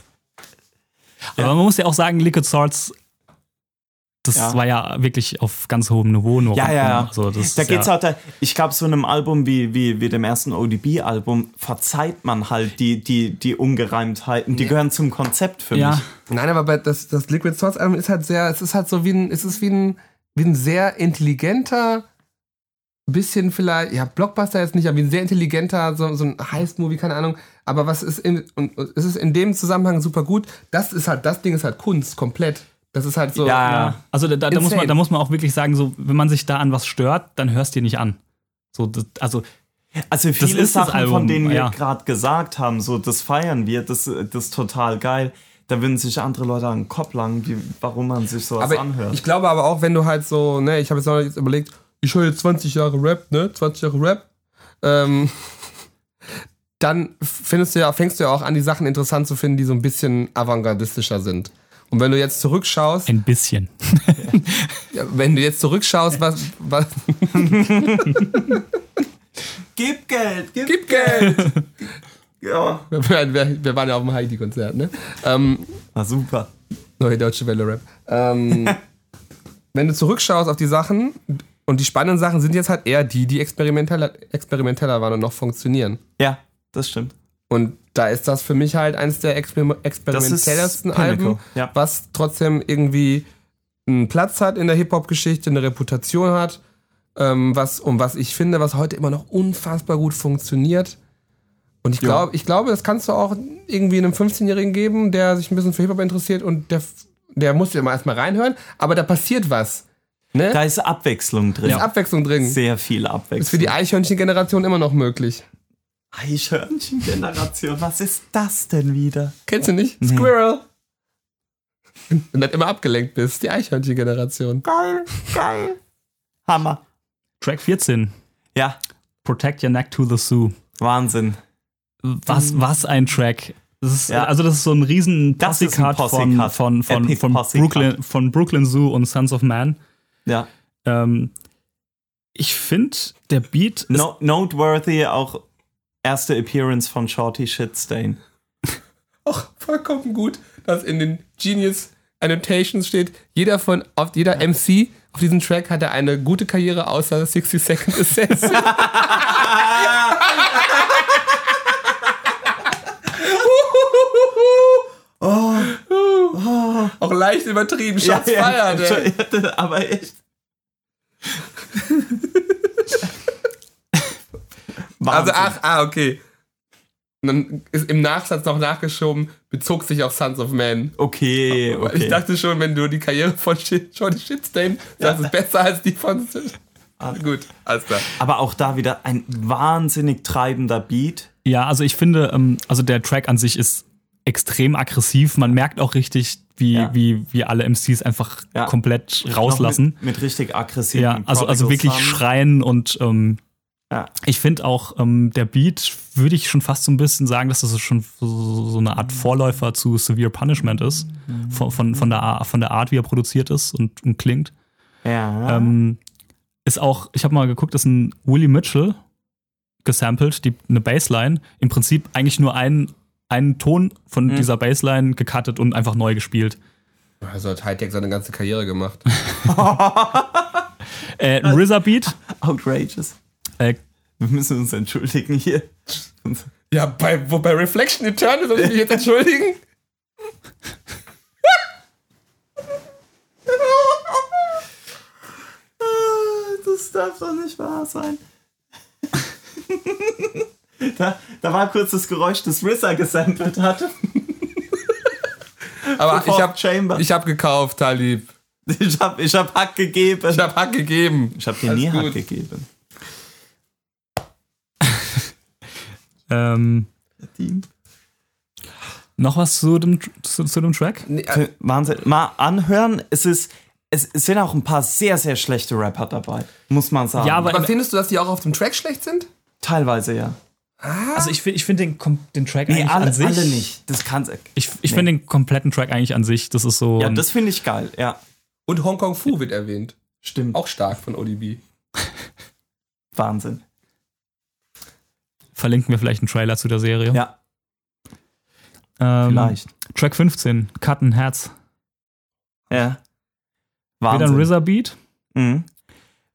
Aber man muss ja auch sagen, Liquid Swords, das Ja. war ja wirklich auf ganz hohem Niveau nur. Ja, ja, ja. Also das da geht's ja, da, ich glaube, so einem Album wie, wie, wie dem ersten ODB-Album verzeiht man halt die, die, die Ungereimtheiten. Die gehören zum Konzept für ja, mich. Nein, aber bei das, das Liquid Swords Album ist halt sehr, es ist halt so wie ein, es ist wie ein, wie ein sehr intelligenter, bisschen vielleicht, ja, Blockbuster jetzt nicht, aber wie ein sehr intelligenter, so, so ein Heist-Movie, keine Ahnung. Aber was ist in, und es ist in dem Zusammenhang super gut. Das ist halt, das Ding ist halt Kunst, komplett. Das ist halt so. Ja, ja. Also da, da, da, muss man, da muss man auch wirklich sagen, so, wenn man sich da an was stört, dann hörst du dir nicht an. So, das, also, Also viele ist das Sachen, Album, von denen wir ja. gerade gesagt haben, so das feiern wir, das, das ist total geil. Da würden sich andere Leute an den Kopf langen, wie, warum man sich sowas aber anhört. ich glaube aber auch, wenn du halt so, ne, ich habe jetzt noch jetzt überlegt, ich höre jetzt 20 Jahre Rap, ne, 20 Jahre Rap, ähm, dann findest du ja, fängst du ja auch an, die Sachen interessant zu finden, die so ein bisschen avantgardistischer sind. Und wenn du jetzt zurückschaust, ein bisschen. wenn du jetzt zurückschaust, was, was gib Geld, gib, gib Geld! Ja. wir, wir, wir waren ja auf dem Heidi-Konzert, ne? Ähm, Na super. Neue deutsche Welle Rap. Ähm, wenn du zurückschaust auf die Sachen, und die spannenden Sachen sind jetzt halt eher die, die experimenteller, experimenteller waren und noch funktionieren. Ja, das stimmt. Und da ist das für mich halt eines der exper experimentellsten Alben, ja. was trotzdem irgendwie einen Platz hat in der Hip-Hop-Geschichte, eine Reputation hat, ähm, was, um was ich finde, was heute immer noch unfassbar gut funktioniert. Und ich, Ja. glaub, ich glaube, das kannst du auch irgendwie einem 15-Jährigen geben, der sich ein bisschen für Hip-Hop interessiert und der, der muss ja immer erstmal reinhören, aber da passiert was. Ne? Da ist Abwechslung drin. ist Abwechslung drin. Sehr viel Abwechslung. Ist für die Eichhörnchen-Generation immer noch möglich. Eichhörnchen-Generation, was ist das denn wieder? Kennst du nicht? Squirrel. Wenn du immer abgelenkt bist, die Eichhörnchen-Generation. Geil, geil. Hammer. Track 14, Ja, Protect Your Neck to the Zoo. Wahnsinn. Was, was ein Track. Das ist, Ja. Also, das ist so ein riesen ein Posse-Cut von, von, von, von, Posse-Cut. Brooklyn, von Brooklyn Zoo und Sons of Man. Ja. Ähm, ich finde, der Beat ist No, noteworthy auch erste Appearance von Shorty Shitstain. Auch vollkommen gut, dass in den Genius Annotations steht, jeder von, auf jeder MC auf diesem Track hatte eine gute Karriere außer 60 Second Assassin. Auch leicht übertrieben, Schatz feiern, ey. aber echt. Also, Wahnsinn. ach, ah, okay. Und dann ist im Nachsatz noch nachgeschoben, bezog sich auf Sons of Man. Okay, okay. Ich dachte schon, wenn du die Karriere von Shorty Shitstain sagst, ist besser als die von. Ah, gut, alles klar. aber auch da wieder ein wahnsinnig treibender Beat. Ja, also ich finde, ähm, also der Track an sich ist extrem aggressiv. Man merkt auch richtig, wie, Ja. wie, wie alle MCs einfach Ja. komplett rauslassen. Mit, mit richtig aggressiven Ja, also, also wirklich schreien und ähm, Ja. ich finde auch, ähm, der Beat würde ich schon fast so ein bisschen sagen, dass das schon so, so eine Art Vorläufer zu Severe Punishment ist. Von, von, von, der, von der Art, wie er produziert ist und, und klingt. Ja. Ähm, ist auch, ich habe mal geguckt, ist ein Willie Mitchell gesampelt, die, eine Bassline. Im Prinzip eigentlich nur einen, einen Ton von Mhm. dieser Bassline gecuttet und einfach neu gespielt. Also hat Hightech seine ganze Karriere gemacht. Äh, ein RZA-Beat. Outrageous. Äh, Wir müssen uns entschuldigen hier. Ja, bei, wo, bei Reflection Eternal soll ich mich jetzt entschuldigen? Das darf doch nicht wahr sein. da, da war kurz das Geräusch, das RZA gesampelt hatte. Aber ich Bevor habe Chamber. ich hab gekauft, Talib. Ich hab, ich hab Hack gegeben. Ich hab Hack gegeben. Ich hab dir Alles nie Hack gut. gegeben. Ähm, noch was zu dem, zu, zu dem Track? Nee, äh, Wahnsinn. Mal anhören. Es ist, es, es sind auch ein paar sehr, sehr schlechte Rapper dabei. Muss man sagen. Ja, aber- aber findest du, dass die auch auf dem Track schlecht sind? Teilweise ja. Also ich, find- ich finde den, den Track Nee, eigentlich alle, an sich. alle nicht. Das kann's. Ich, ich finde den kompletten Track eigentlich an sich. Das ist so. Ja, das finde ich geil. Ja, Und Hong Kong Fu wird erwähnt. stimmt. Auch stark von ODB. Wahnsinn. Verlinken wir vielleicht einen Trailer zu der Serie. Ja, ähm, vielleicht. Track 15, Cut ein Herz. Ja. Wieder ein Wahnsinn. RZA-Beat. Mhm.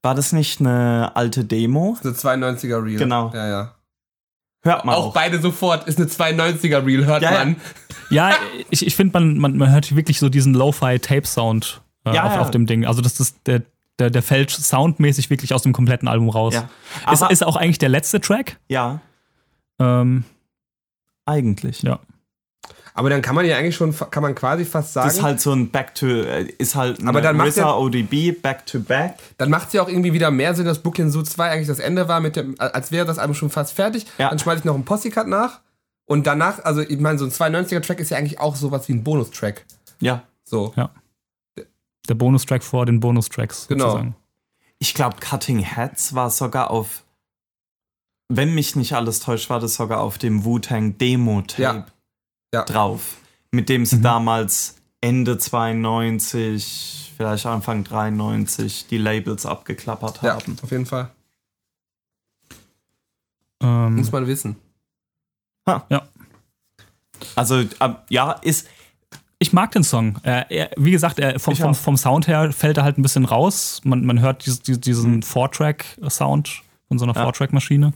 War das nicht eine alte Demo? Das ist eine 92er Reel. Genau. Ja, ja. Hört man Auch, auch. beide sofort. Ist eine 92er Reel, hört Ja, man. Ja, ich, ich finde, man, man, man hört wirklich so diesen Lo-Fi-Tape-Sound äh, Ja, auf, ja. auf dem Ding. Also das ist der, der, der fällt soundmäßig wirklich aus dem kompletten Album raus. Ja. Ist, ist auch eigentlich der letzte Track. Ja, Ähm, eigentlich. ja. Aber dann kann man ja eigentlich schon, kann man quasi fast sagen, Das ist halt so ein Back to, äh, ist halt ein Aber dann macht ja- ODB Back to Back. dann macht es ja auch irgendwie wieder mehr Sinn, dass Brooklyn Zoo 2 eigentlich das Ende war, mit dem, als wäre das Album schon fast fertig. Ja. Dann schmeiße ich noch einen Posse-Cut nach. Und danach, also ich meine, so ein 92er-Track ist ja eigentlich auch sowas wie ein Bonustrack. Ja. So. Der Bonustrack vor den Bonustracks. Genau. Sozusagen. Ich glaube, Cutting Heads war sogar auf, wenn mich nicht alles täuscht, war das sogar auf dem Wu-Tang Demo-Tape Ja. Ja. drauf. Mit dem sie Mhm. damals Ende 92, vielleicht Anfang 93 die Labels abgeklappert Ja, haben. auf jeden Fall. Ähm, Muss man wissen. Also, ab, ja, ist, ich mag den Song. Er, er, wie gesagt, er, vom, vom, vom Sound her fällt er halt ein bisschen raus. Man, man hört dies, dies, diesen Four-Track-Sound von so einer Ja. Four-Track-Maschine.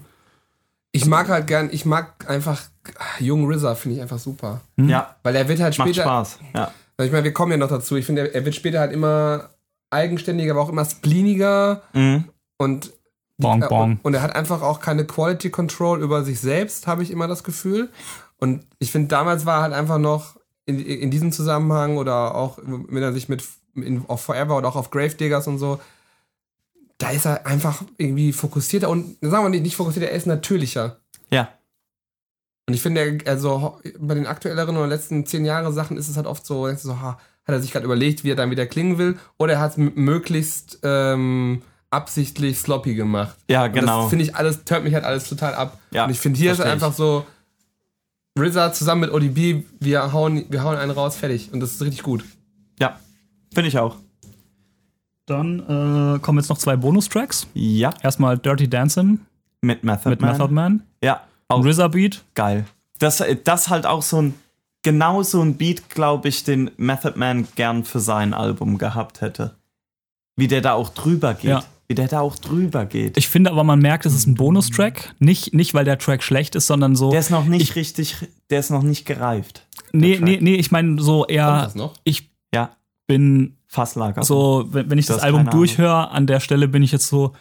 Ich mag halt gern, ich mag einfach ah, jungen RZA, finde ich einfach super. ja, Weil er wird halt macht später, Spaß. Ja. Weil ich meine, wir kommen ja noch dazu. Ich finde, er, wird später halt immer eigenständiger, aber auch immer spleeniger Mhm. und Bong, äh, bong. Und, er hat einfach auch keine Quality Control über sich selbst, habe ich immer das Gefühl. Und ich finde, damals war er halt einfach noch in, in diesem Zusammenhang oder auch, wenn er sich mit in, auf Forever oder auch auf Gravediggers und so, da ist er einfach irgendwie fokussierter und sagen wir nicht, nicht fokussierter, er ist natürlicher. ja. Und ich finde, also bei den aktuelleren oder letzten zehn Jahre Sachen ist es halt oft so, so ha, hat er sich gerade überlegt, wie er dann wieder klingen will, oder er hat es möglichst ähm, absichtlich sloppy gemacht. Ja, Und genau. Das finde ich alles, turnt mich halt alles total ab. Ja, und ich finde, hier ist einfach so, RZA zusammen mit ODB, wir hauen, wir hauen einen raus, fertig. Und das ist richtig gut. Ja, finde ich auch. Dann äh, kommen jetzt noch zwei Bonustracks. Ja, Erstmal Dirty Dancing mit Method mit Man. Method Man. Ja, auch RZA-Beat. geil. Das, das halt auch so ein, genau so ein Beat, glaube ich, den Method Man gern für sein Album gehabt hätte. Wie der da auch drüber geht. Ja. Wie der da auch drüber geht. Ich finde aber, man merkt, es ist ein Bonustrack. Nicht, nicht, weil der Track schlecht ist, sondern so. der ist noch nicht richtig, der ist noch nicht gereift. nee, nee, nee, ich meine so Kommt eher, das noch? ich Ja, bin Fasslager. so, wenn, wenn ich das hast Album durchhöre, an der Stelle bin ich jetzt so,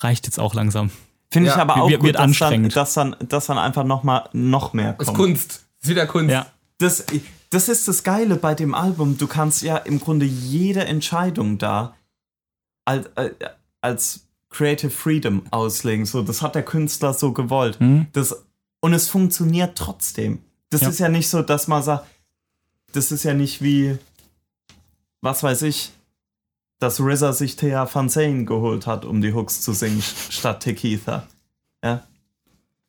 reicht jetzt auch langsam. Finde ich Ja, aber auch wird- gut, wird dass, dann, anstrengend. dass, dann, dass dann einfach noch mal noch mehr Ist kommt. Kunst. Ist wieder Kunst. Ja. Das, das ist das Geile bei dem Album. Du kannst ja im Grunde jede Entscheidung da als, als Creative Freedom auslegen. So, das hat der Künstler so gewollt. Hm? Das, und es funktioniert trotzdem. Das Ja. ist ja nicht so, dass man sagt, das ist ja nicht wie, was weiß ich, dass RZA sich Thea Van Zane geholt hat, um die Hooks zu singen, statt Tequila. Ja.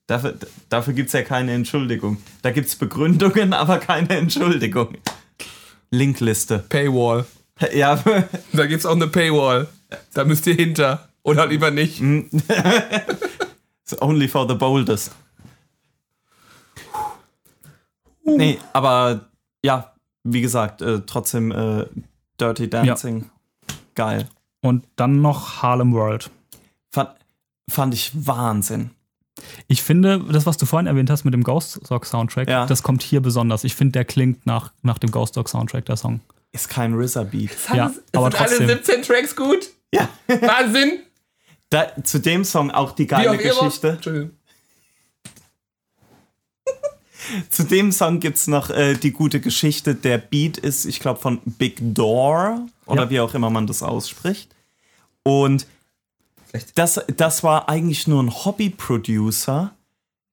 Dafür, dafür gibt es ja keine Entschuldigung. Da gibt es Begründungen, aber keine Entschuldigung. Linkliste. Paywall. Ja, Da gibt es auch eine Paywall. Da müsst ihr hinter. Oder lieber nicht. It's only for the boldest. Nee, aber ja, wie gesagt, äh, trotzdem äh, Dirty Dancing. Geil. Und dann noch Harlem World. Fand, fand ich Wahnsinn. Ich finde, das, was du vorhin erwähnt hast mit dem Ghost Dog Soundtrack, Ja. das kommt hier besonders. Ich finde, der klingt nach, nach dem Ghost Dog Soundtrack, der Song. Ist kein RZA-Beat. Ja, es aber sind alle trotzdem. 17 Tracks gut. Ja. Wahnsinn. Da, zu dem Song auch die geile. Geschichte. Entschuldigung. Zu dem Song gibt es noch äh, die gute Geschichte. Der Beat ist, ich glaube, von Big Door oder Ja. wie auch immer man das ausspricht. Und das, das war eigentlich nur ein Hobby-Producer,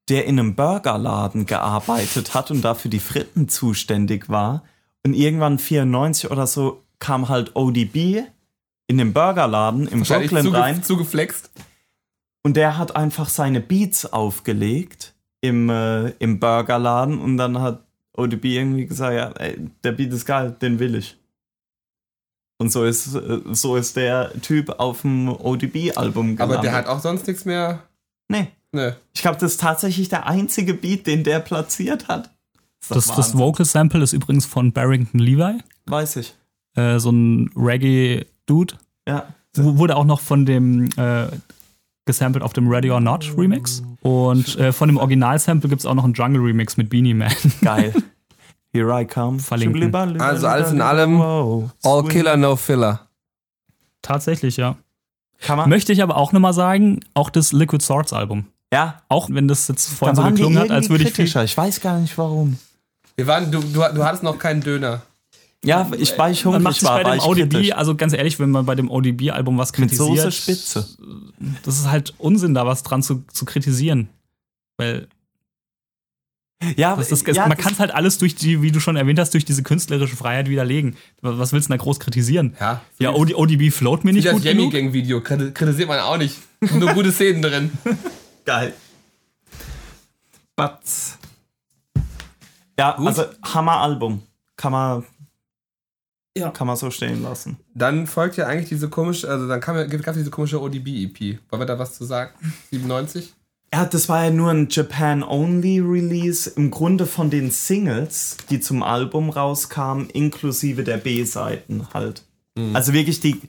der in einem Burgerladen gearbeitet hat und dafür die Fritten zuständig war. Und irgendwann 94 oder so kam halt ODB in den Burgerladen im Brooklyn zuge rein. zugeflext. Und der hat einfach seine Beats aufgelegt im, äh, im Burgerladen und dann hat ODB irgendwie gesagt, ja, ey, der Beat ist geil, den will ich. Und so ist, äh, so ist der Typ auf dem ODB-Album gelandet. Aber der hat auch sonst nichts mehr. Nee, Ne. ich glaube, das ist tatsächlich der einzige Beat, den der platziert hat. Das, das Wahnsinn? Vocal Sample ist übrigens von Barrington Levi, Weiß ich. äh, so ein Reggae-Dude. Ja. W- Wurde auch noch von dem äh, gesampelt auf dem Ready or Not Remix. Und äh, von dem Original-Sample gibt es auch noch einen Jungle-Remix mit Beanie Man. Geil. Here I come. Verlinken. Also alles in allem. All. Killer, no Filler. Tatsächlich, ja. Kann man? Möchte ich aber auch nochmal sagen, auch das Liquid Swords Album. Ja. Auch wenn das jetzt vorhin Da so geklungen hat, als würde ich kritischer. Ich weiß gar nicht warum. Wir waren, du, du, du hattest noch keinen Döner. Ja, ich, weil ich Man hungrig macht sich war, bei war dem ODB, kritisch. also ganz ehrlich, wenn man bei dem ODB-Album was Mit kritisiert, Soße Spitze. das ist halt Unsinn, da was dran zu, zu kritisieren. Weil Ja, das ist, ja, man kann es halt alles durch die, wie du schon erwähnt hast, durch diese künstlerische Freiheit widerlegen. Was willst du denn da groß kritisieren? Ja. Ja, OD, ODB float mir Wie nicht das gut Yummy genug. Gang Video kriti- kritisiert man auch nicht. Nur gute Szenen drin. geil. Batz. Ja, Gut. also Hammer-Album. Kann man, Ja. kann man so stehen lassen. Dann folgt ja eigentlich diese komische, also dann kam, ja- gab es diese komische ODB-EP. Wollen wir da was zu sagen? 97? Ja, das war ja nur ein Japan-Only-Release. Im Grunde von den Singles, die zum Album rauskamen, inklusive der B-Seiten halt. Also wirklich die,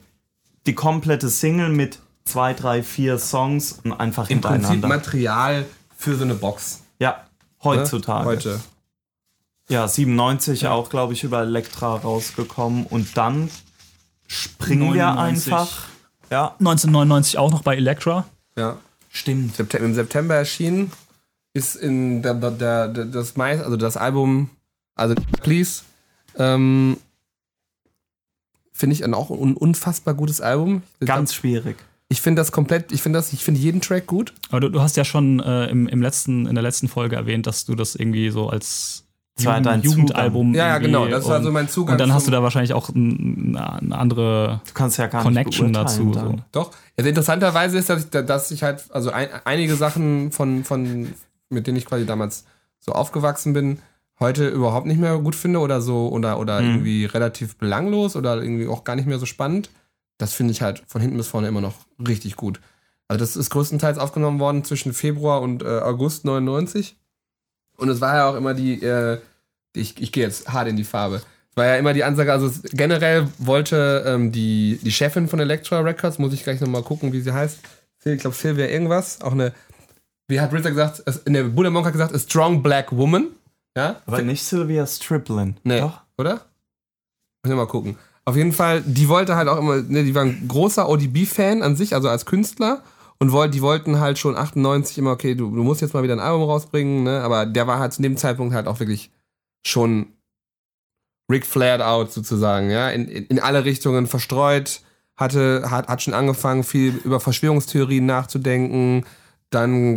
die komplette Single mit zwei, drei, vier Songs und einfach Im Prinzip hintereinander. Material für so eine Box. ja, ne? heutzutage. Heute. Ja, 97 auch, glaube ich, über Elektra rausgekommen. Und dann springen wir 99. einfach. Ja, 1999 auch noch bei Elektra. Ja. stimmt. September, Im September erschienen ist in der, der, der, der, das meist, also das Album, also Please, ähm, finde ich auch ein unfassbar gutes Album. Ganz schwierig. Ich finde das komplett, ich finde das, ich finde jeden Track gut. Aber du, du hast ja schon äh, im, im letzten, in der letzten Folge erwähnt, dass du das irgendwie so als Das war dein Jugendalbum. Ja, ja, genau. Das war so mein Zugang. Und dann hast du da wahrscheinlich auch ein, eine andere Du kannst ja gar Connection nicht dazu. So. Doch. Also interessanterweise ist, dass ich, dass ich halt, also ein, einige Sachen von, von, mit denen ich quasi damals so aufgewachsen bin, heute überhaupt nicht mehr gut finde oder so, oder, oder Mhm. irgendwie relativ belanglos oder irgendwie auch gar nicht mehr so spannend. Das finde ich halt von hinten bis vorne immer noch richtig gut. Also das ist größtenteils aufgenommen worden zwischen Februar und äh, August 99. Und es war ja auch immer die, äh, ich, ich gehe jetzt hart in die Farbe. Es war ja immer die Ansage, also generell wollte ähm, die, die Chefin von Elektra Records, muss ich gleich nochmal gucken, wie sie heißt. Ich glaube, Sylvia irgendwas. Auch eine, wie hat Rizza gesagt, es- in der Buddha Monk hat gesagt, a strong black woman. Ja? Aber nicht Sylvia Striplin. Nee, Doch? oder? Müssen wir mal gucken. Auf jeden Fall, die wollte halt auch immer, ne, die war ein großer ODB-Fan an sich, also als Künstler. Und wollt, die wollten halt schon 98 immer, okay, du, du musst jetzt mal wieder ein Album rausbringen, ne? Aber der war halt zu dem Zeitpunkt halt auch wirklich schon Rick flared out sozusagen, ja, in, in, in alle Richtungen verstreut, hatte, hat, hat schon angefangen, viel über Verschwörungstheorien nachzudenken. Dann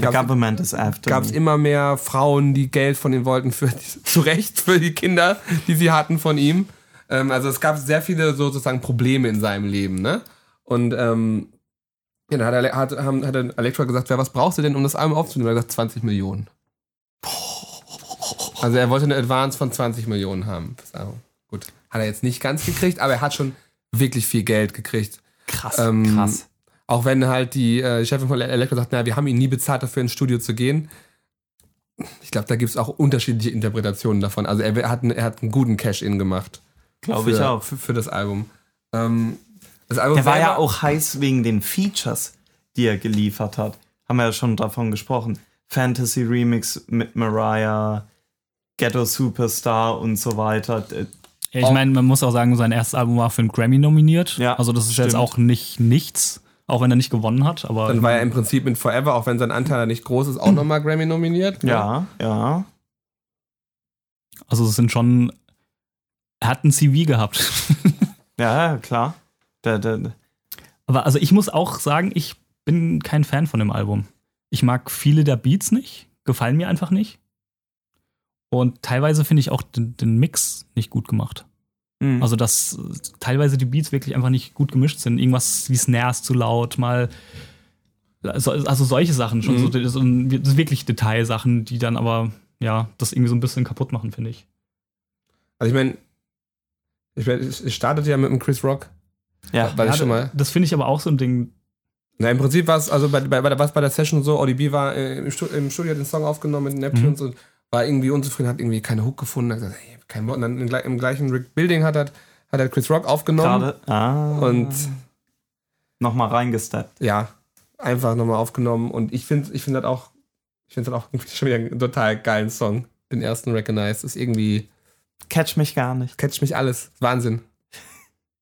gab es me. immer mehr Frauen, die Geld von ihm wollten, für, zu Recht für die Kinder, die sie hatten von ihm. Ähm, also es gab sehr viele so sozusagen Probleme in seinem Leben, ne? Und ähm, ja, dann hat, Ale- hat, haben, hat Elektra gesagt, ja, was brauchst du denn, um das Album aufzunehmen? Er hat gesagt, 20 Millionen. Also er wollte eine Advance von 20 Millionen haben. Gut, hat er jetzt nicht ganz gekriegt, aber er hat schon wirklich viel Geld gekriegt. Krass, Ähm, krass. Auch wenn halt die äh, Chefin von Elektra sagt, na, wir haben ihn nie bezahlt dafür ins Studio zu gehen. Ich glaube, da gibt es auch unterschiedliche Interpretationen davon. Also er, hat, einen- er hat einen guten Cash-In gemacht. Glaube ich auch. Für, für das Album. Ähm, das Album Der war ja auch heiß wegen den Features, die er geliefert hat. Haben wir ja schon davon gesprochen. Fantasy Remix mit Mariah, Ghetto Superstar und so weiter. Ja, ich meine, man muss auch sagen, sein erstes Album war für einen Grammy nominiert. Ja, also das ist jetzt stimmt. auch nicht nichts, auch wenn er nicht gewonnen hat. Aber Dann war er im Prinzip mit Forever, auch wenn sein Anteil nicht groß ist, auch nochmal Grammy nominiert. ne? ja, ja. Also es sind schon, er hat ein CV gehabt. Ja, ja, klar. Der, der, der- Aber also ich muss auch sagen, ich bin kein Fan von dem Album. Ich mag viele der Beats nicht, gefallen mir einfach nicht. Und teilweise finde ich auch den, den Mix nicht gut gemacht. Mhm. Also, dass äh, teilweise die Beats wirklich einfach nicht gut gemischt sind. Irgendwas wie Snares zu laut, mal. Also, also solche Sachen, schon Mhm. so, so das sind wirklich Detailsachen, die dann aber, ja, das irgendwie so ein bisschen kaputt machen, finde ich. Also ich meine, ich mein, es startete ja mit dem Chris Rock, ja. weil ja, ich schon mal. Das finde ich aber auch so ein Ding. Na, im Prinzip war es, also bei, bei, bei, was bei der Session so, ODB war äh, im, Stu im Studio, hat den Song aufgenommen mit Neptunes und war irgendwie unzufrieden, hat irgendwie keine Hook gefunden, hat gesagt, hey, kein Wort. Und dann im, im gleichen Rick Building hat er, hat er Chris Rock aufgenommen Gerade. Ah. und Nochmal reingesteppt. ja, einfach nochmal aufgenommen und ich finde ich finde das auch, ich finde das auch irgendwie schon wieder einen total geilen Song. Den ersten Recognize ist irgendwie, Catch mich gar nicht. catcht mich alles. Wahnsinn.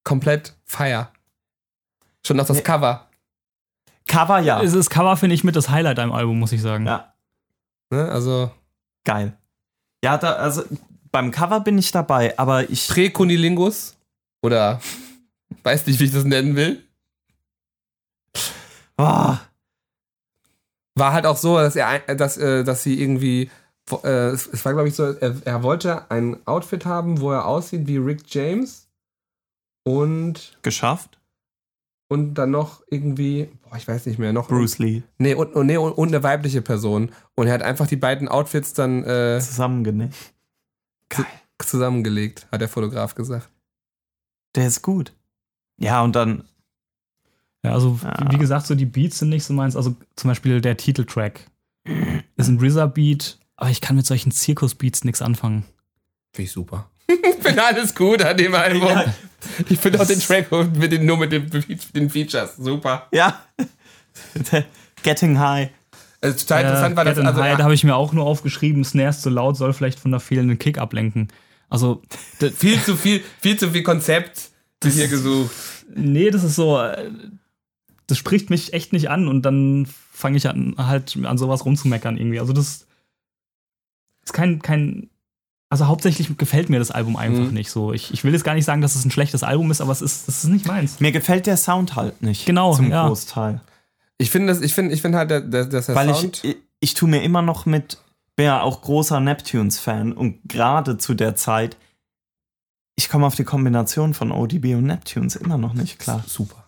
Komplett Fire. Schon noch das Nee. Cover. Cover ja. Das Cover finde ich mit das Highlight am Album, muss ich sagen. Ja, Ne? Also geil. Ja, da, also beim Cover bin ich dabei, aber ich. Präkunilingus oder weiß nicht, wie ich das nennen will. Oh, War halt auch so, dass er, ein- dass, äh, dass sie irgendwie, äh, es es war glaube ich so, er, er wollte ein Outfit haben, wo er aussieht wie Rick James und geschafft? und dann noch irgendwie, boah, ich weiß nicht mehr, noch Bruce Lee. Nee, und, und, nee, und, und eine weibliche Person. Und er hat einfach die beiden Outfits dann äh, Zusammengenäht. Geil. zusammengelegt, hat der Fotograf gesagt. Der ist gut. Ja, und dann. Ja, also Ah. wie gesagt, so die Beats sind nicht so meins. Also zum Beispiel der Titeltrack ist ein RZA-Beat, aber ich kann mit solchen Zirkus-Beats nichts anfangen. Finde ich super. Ich finde alles gut an dem Album. Ja. Ich finde auch den Track mit den, nur mit den, den Features super. Ja. Getting High. Also total interessant war das. Also, High, da ja, habe ich mir auch nur aufgeschrieben, Snares zu laut soll vielleicht von der fehlenden Kick ablenken. Also, viel zu viel, viel zu viel Konzept wird hier gesucht. nee, das ist so, äh, das spricht mich echt nicht an und dann fange ich an, halt an sowas rumzumeckern irgendwie. Also das ist kein, kein, also hauptsächlich gefällt mir das Album einfach Mhm. nicht so. Ich, ich will jetzt gar nicht sagen, dass es ein schlechtes Album ist, aber es ist, das ist nicht meins. Mir gefällt der Sound halt nicht. Genau, Zum ja. Großteil. Ich finde das, ich finde, ich finde halt, der, der, dass der Weil Sound. ich, ich, ich tue mir immer noch mit, bin ja auch großer Neptunes-Fan und gerade zu der Zeit, ich komme auf die Kombination von ODB und Neptunes immer noch nicht klar. super.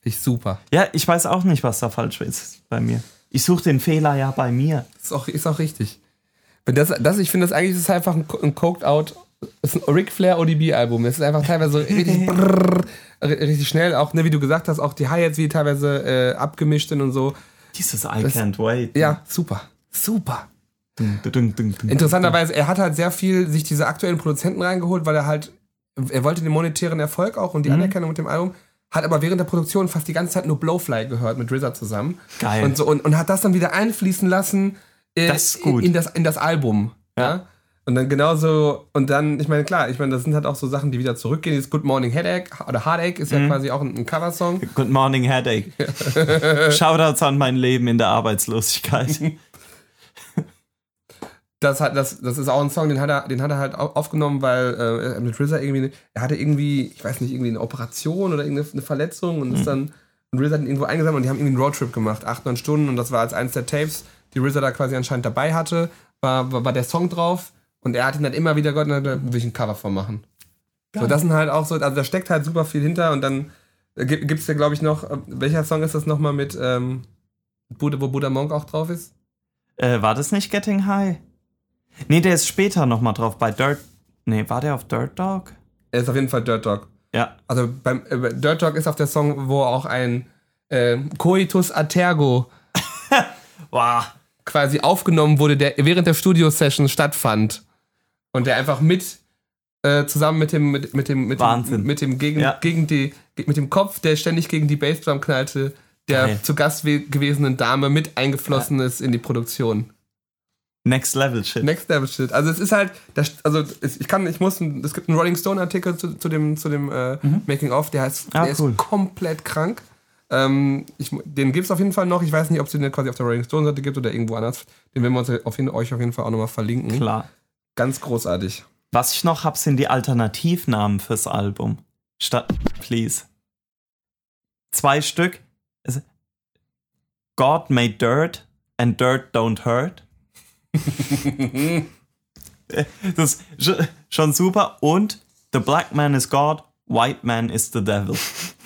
Finde Ich super. Ja, ich weiß auch nicht, was da falsch ist bei mir. Ich suche den Fehler ja bei mir. Ist auch, ist auch richtig. Das, das, ich finde das eigentlich ist einfach ein, ein Coked Out, ist ein Ric Flair ODB-Album. Es ist einfach teilweise so richtig, brrrr, richtig schnell, auch ne, wie du gesagt hast, auch die Hi-Hats wie teilweise äh, abgemischt sind und so. Dieses I Das- can't wait. Ja, super. Super. Dun, dun, dun. Interessanterweise, er hat halt sehr viel sich diese aktuellen Produzenten reingeholt, weil er halt, er wollte den monetären Erfolg auch und die Anerkennung mit dem Album, hat aber während der Produktion fast die ganze Zeit nur Blowfly gehört mit RZA zusammen. Geil. Und, so, und, und hat das dann wieder einfließen lassen äh, Das ist gut. In, das, in das Album. Ja. Und dann genauso, und dann, ich meine, klar, ich meine, das sind halt auch so Sachen, die wieder zurückgehen. Dieses Good Morning Headache oder Heartache ist ja quasi auch ein, ein Coversong. Good morning, Headache. Shoutouts an mein Leben in der Arbeitslosigkeit. Das, hat, das, das ist auch ein Song, den hat er, den hat er halt au- aufgenommen, weil äh, mit RZA irgendwie, er hatte irgendwie, ich weiß nicht, irgendwie eine Operation oder irgendeine eine Verletzung und ist dann, und RZA hat ihn irgendwo eingesammelt und die haben irgendwie einen Roadtrip gemacht, acht, neun Stunden und das war als eines der Tapes, die RZA da quasi anscheinend dabei hatte, war, war, war der Song drauf und er hat ihn dann immer wieder Gott, und gesagt, will ich ein Cover von machen. So, das sind halt auch so, also da steckt halt super viel hinter und dann gibt es ja, glaube ich, noch, äh, welcher Song ist das nochmal mit, ähm, Buddha, wo Buddha Monk auch drauf ist? äh, war das nicht Getting High? Nee, der ist später nochmal drauf bei Dirt. Nee, war der auf Dirt Dog? Er ist auf jeden Fall Dirt Dog. Ja. Also beim äh, Dirt Dog ist auf der Song, wo auch ein äh, Coitus Atergo Wow. Quasi aufgenommen wurde, der während der Studio-Session stattfand. Und der einfach mit äh, zusammen mit dem mit, mit dem mit Wahnsinn. dem mit dem gegen, Ja. gegen die mit dem Kopf, der ständig gegen die Bassdrum knallte, der Geil. zu Gast we- gewesenen Dame mit eingeflossen ist in die Produktion. Next Level Shit. Next Level Shit. Also es ist halt, das, also ich kann, ich muss, es gibt einen Rolling Stone Artikel zu, zu dem, zu dem äh, Making of, der heißt, Ah, der cool. ist komplett krank. Ähm, ich, den gibt es auf jeden Fall noch. Ich weiß nicht, ob es den quasi auf der Rolling Stone Seite gibt oder irgendwo anders. Den werden wir uns auf jeden, euch auf jeden Fall auch nochmal verlinken. Klar. Ganz großartig. Was ich noch habe, sind die Alternativnamen fürs Album. Statt, please. Zwei Stück. God made dirt and dirt don't hurt. das ist sch- schon super. Und The Black Man is God, White Man is the Devil.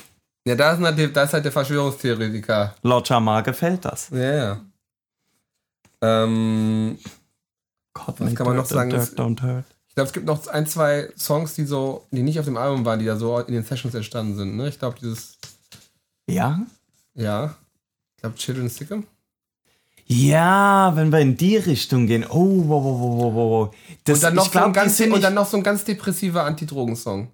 Ja, da ist, halt, da ist halt der Verschwörungstheoretiker. Laut Jamar gefällt das. Ja, ja. Ähm, God Was kann man noch sagen? Dirt don't hurt. ich glaube, es gibt noch ein, zwei Songs, die so, die nicht auf dem Album waren, die da so in den Sessions entstanden sind. Ne? Ich glaube, dieses, Ja? ja, ich glaube, Children Sick'em. Ja, wenn wir in die Richtung gehen. Oh, wow, wow, wow, wow, wow. Das, Und dann, noch so ein glaub, die ganz, und dann noch so ein ganz depressiver Anti-Drogen-Song.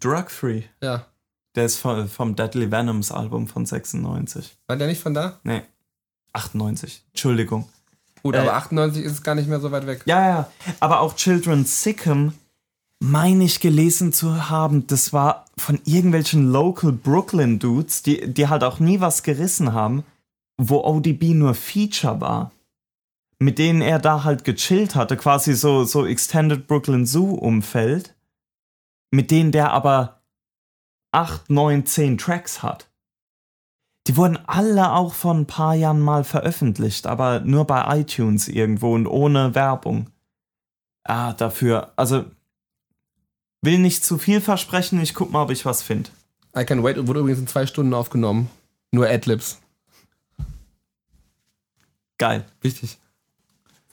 drug-free. Ja. Der ist vom, vom Deadly Venoms Album von 96. War der nicht von da? Nee, 98. Entschuldigung. Gut, Äh, aber 98 ist es gar nicht mehr so weit weg. Ja, ja. Aber auch Children Sick'em, meine ich gelesen zu haben, das war von irgendwelchen Local Brooklyn Dudes, die, die halt auch nie was gerissen haben, wo ODB nur Feature war. Mit denen er da halt gechillt hatte, quasi so, so Extended Brooklyn Zoo Umfeld, mit denen der aber 8, 9, 10 Tracks hat. Die wurden alle auch vor ein paar Jahren mal veröffentlicht, aber nur bei iTunes irgendwo und ohne Werbung. Ah, dafür, also will nicht zu viel versprechen, ich guck mal, ob ich was finde. I Can Wait wurde übrigens in zwei Stunden aufgenommen. Nur Adlibs. Geil. Wichtig.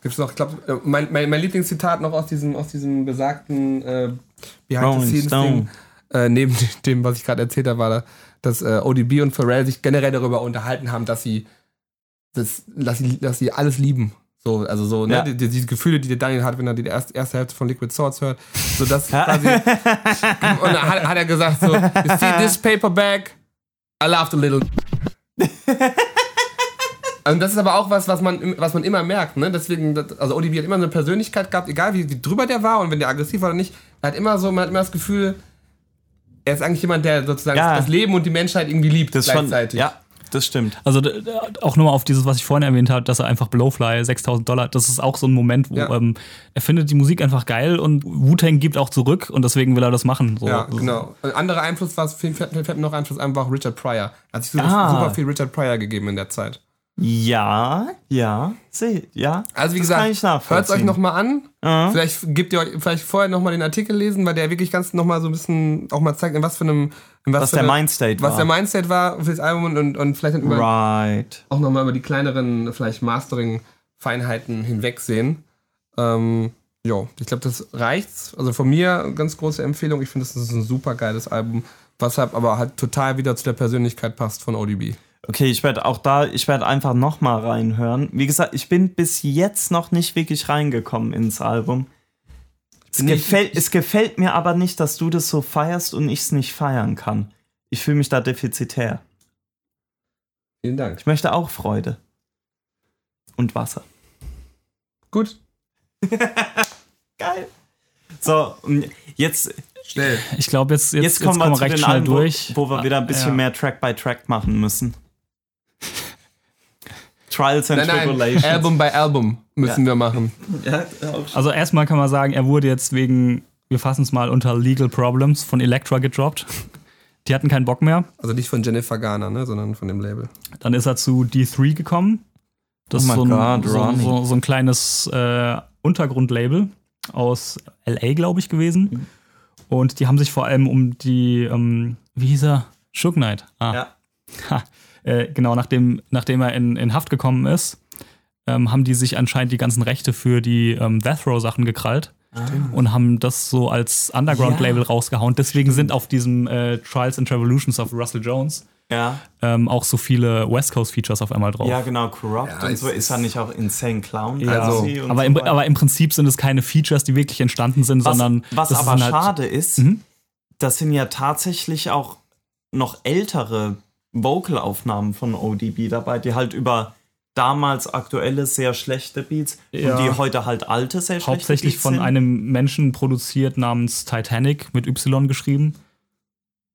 Gibt's noch, ich glaube, mein, mein, mein Lieblingszitat noch aus diesem, aus diesem besagten äh, Rolling Behind-the-Scenes-Ding, Stone. Äh, neben dem, was ich gerade erzählt habe, war da, dass äh, ODB und Pharrell sich generell darüber unterhalten haben, dass sie, das, dass sie, dass sie alles lieben. So, also so, ne, Ja. die, die, diese Gefühle, die der Daniel hat, wenn er die erste, erste Hälfte von Liquid Swords hört. So, das quasi. und dann hat, hat er gesagt so, you see this paperback? I loved a little. Und das ist aber auch was, was man, was man immer merkt, ne? Deswegen, also ODB hat immer eine Persönlichkeit gehabt, egal wie, wie drüber der war und wenn der aggressiv war oder nicht, er hat immer so, man hat immer das Gefühl, er ist eigentlich jemand, der sozusagen Ja. das Leben und die Menschheit irgendwie liebt Das ist schon, gleichzeitig. ja, das stimmt. Also auch nur mal auf dieses, was ich vorhin erwähnt habe, dass er einfach Blowfly 6000 Dollar, das ist auch so ein Moment, wo Ja. ähm, er findet die Musik einfach geil und Wu-Tang gibt auch zurück und deswegen will er das machen. So. Ja, genau. Ein anderer Einfluss war, fällt, mir noch Einfluss ein, war auch Richard Pryor. Er hat sich so Ah. super viel Richard Pryor gegeben in der Zeit. Ja, ja, seh, ja. Also wie gesagt, hört es euch nochmal an. Ja. Vielleicht gebt ihr euch vielleicht vorher nochmal den Artikel lesen, weil der wirklich ganz nochmal so ein bisschen auch mal zeigt, in was für einem in was, Was für der eine- Mindstate was war. der Mindset war für das Album und, und, und vielleicht dann über, Right. auch nochmal über die kleineren, vielleicht Mastering-Feinheiten hinwegsehen. Ähm, jo, ich glaube, das reicht's. Also von mir ganz große Empfehlung. Ich finde, das ist ein super geiles Album, was halt aber halt total wieder zu der Persönlichkeit passt von ODB. Okay, ich werde auch da, ich werde einfach nochmal reinhören. Wie gesagt, ich bin bis jetzt noch nicht wirklich reingekommen ins Album. Es nicht- gefällt, es gefällt mir aber nicht, dass du das so feierst und ich es nicht feiern kann. Ich fühle mich da defizitär. Vielen Dank. Ich möchte auch Freude. Und Wasser. Gut. Geil. So, jetzt, Schnell. Ich glaube, jetzt, jetzt, jetzt, jetzt kommen wir, recht schnell wo, durch. wo wir wieder ein bisschen Ja. mehr Track by Track machen müssen. Trials and Nein, nein, Tribulations. Album by Album müssen wir machen. Ja, auch schon. Also erstmal kann man sagen, er wurde jetzt wegen, wir fassen es mal unter Legal Problems von Elektra gedroppt. Die hatten keinen Bock mehr. Also nicht von Jennifer Garner, ne, sondern von dem Label. Dann ist er zu D3 gekommen. Das Oh ist so ein, so, so, so ein kleines äh, Untergrundlabel aus LA, glaube ich, gewesen. Und die haben sich vor allem um die, ähm, wie hieß er? Shook Knight. Ah, Ja. Ha, äh, genau, nachdem, nachdem er in, in Haft gekommen ist, ähm, haben die sich anscheinend die ganzen Rechte für die ähm, Death Row-Sachen gekrallt und haben das so als Underground-Label Ja. rausgehauen. Deswegen sind auf diesem äh, Trials and Revolutions of Russell Jones Ja. ähm, auch so viele West Coast-Features auf einmal drauf. Ja, genau, Corrupt Ja, und so. Ist er nicht auch Insane Clown? Ja, Also, aber, so im, aber im Prinzip sind es keine Features, die wirklich entstanden sind, was, sondern was aber halt- schade ist, Mhm. das sind ja tatsächlich auch noch ältere Vocalaufnahmen von ODB dabei, die halt über damals aktuelle sehr schlechte Beats Ja. und die heute halt alte sehr schlechte hauptsächlich Beats von sind. einem Menschen produziert namens Titanic mit Y geschrieben.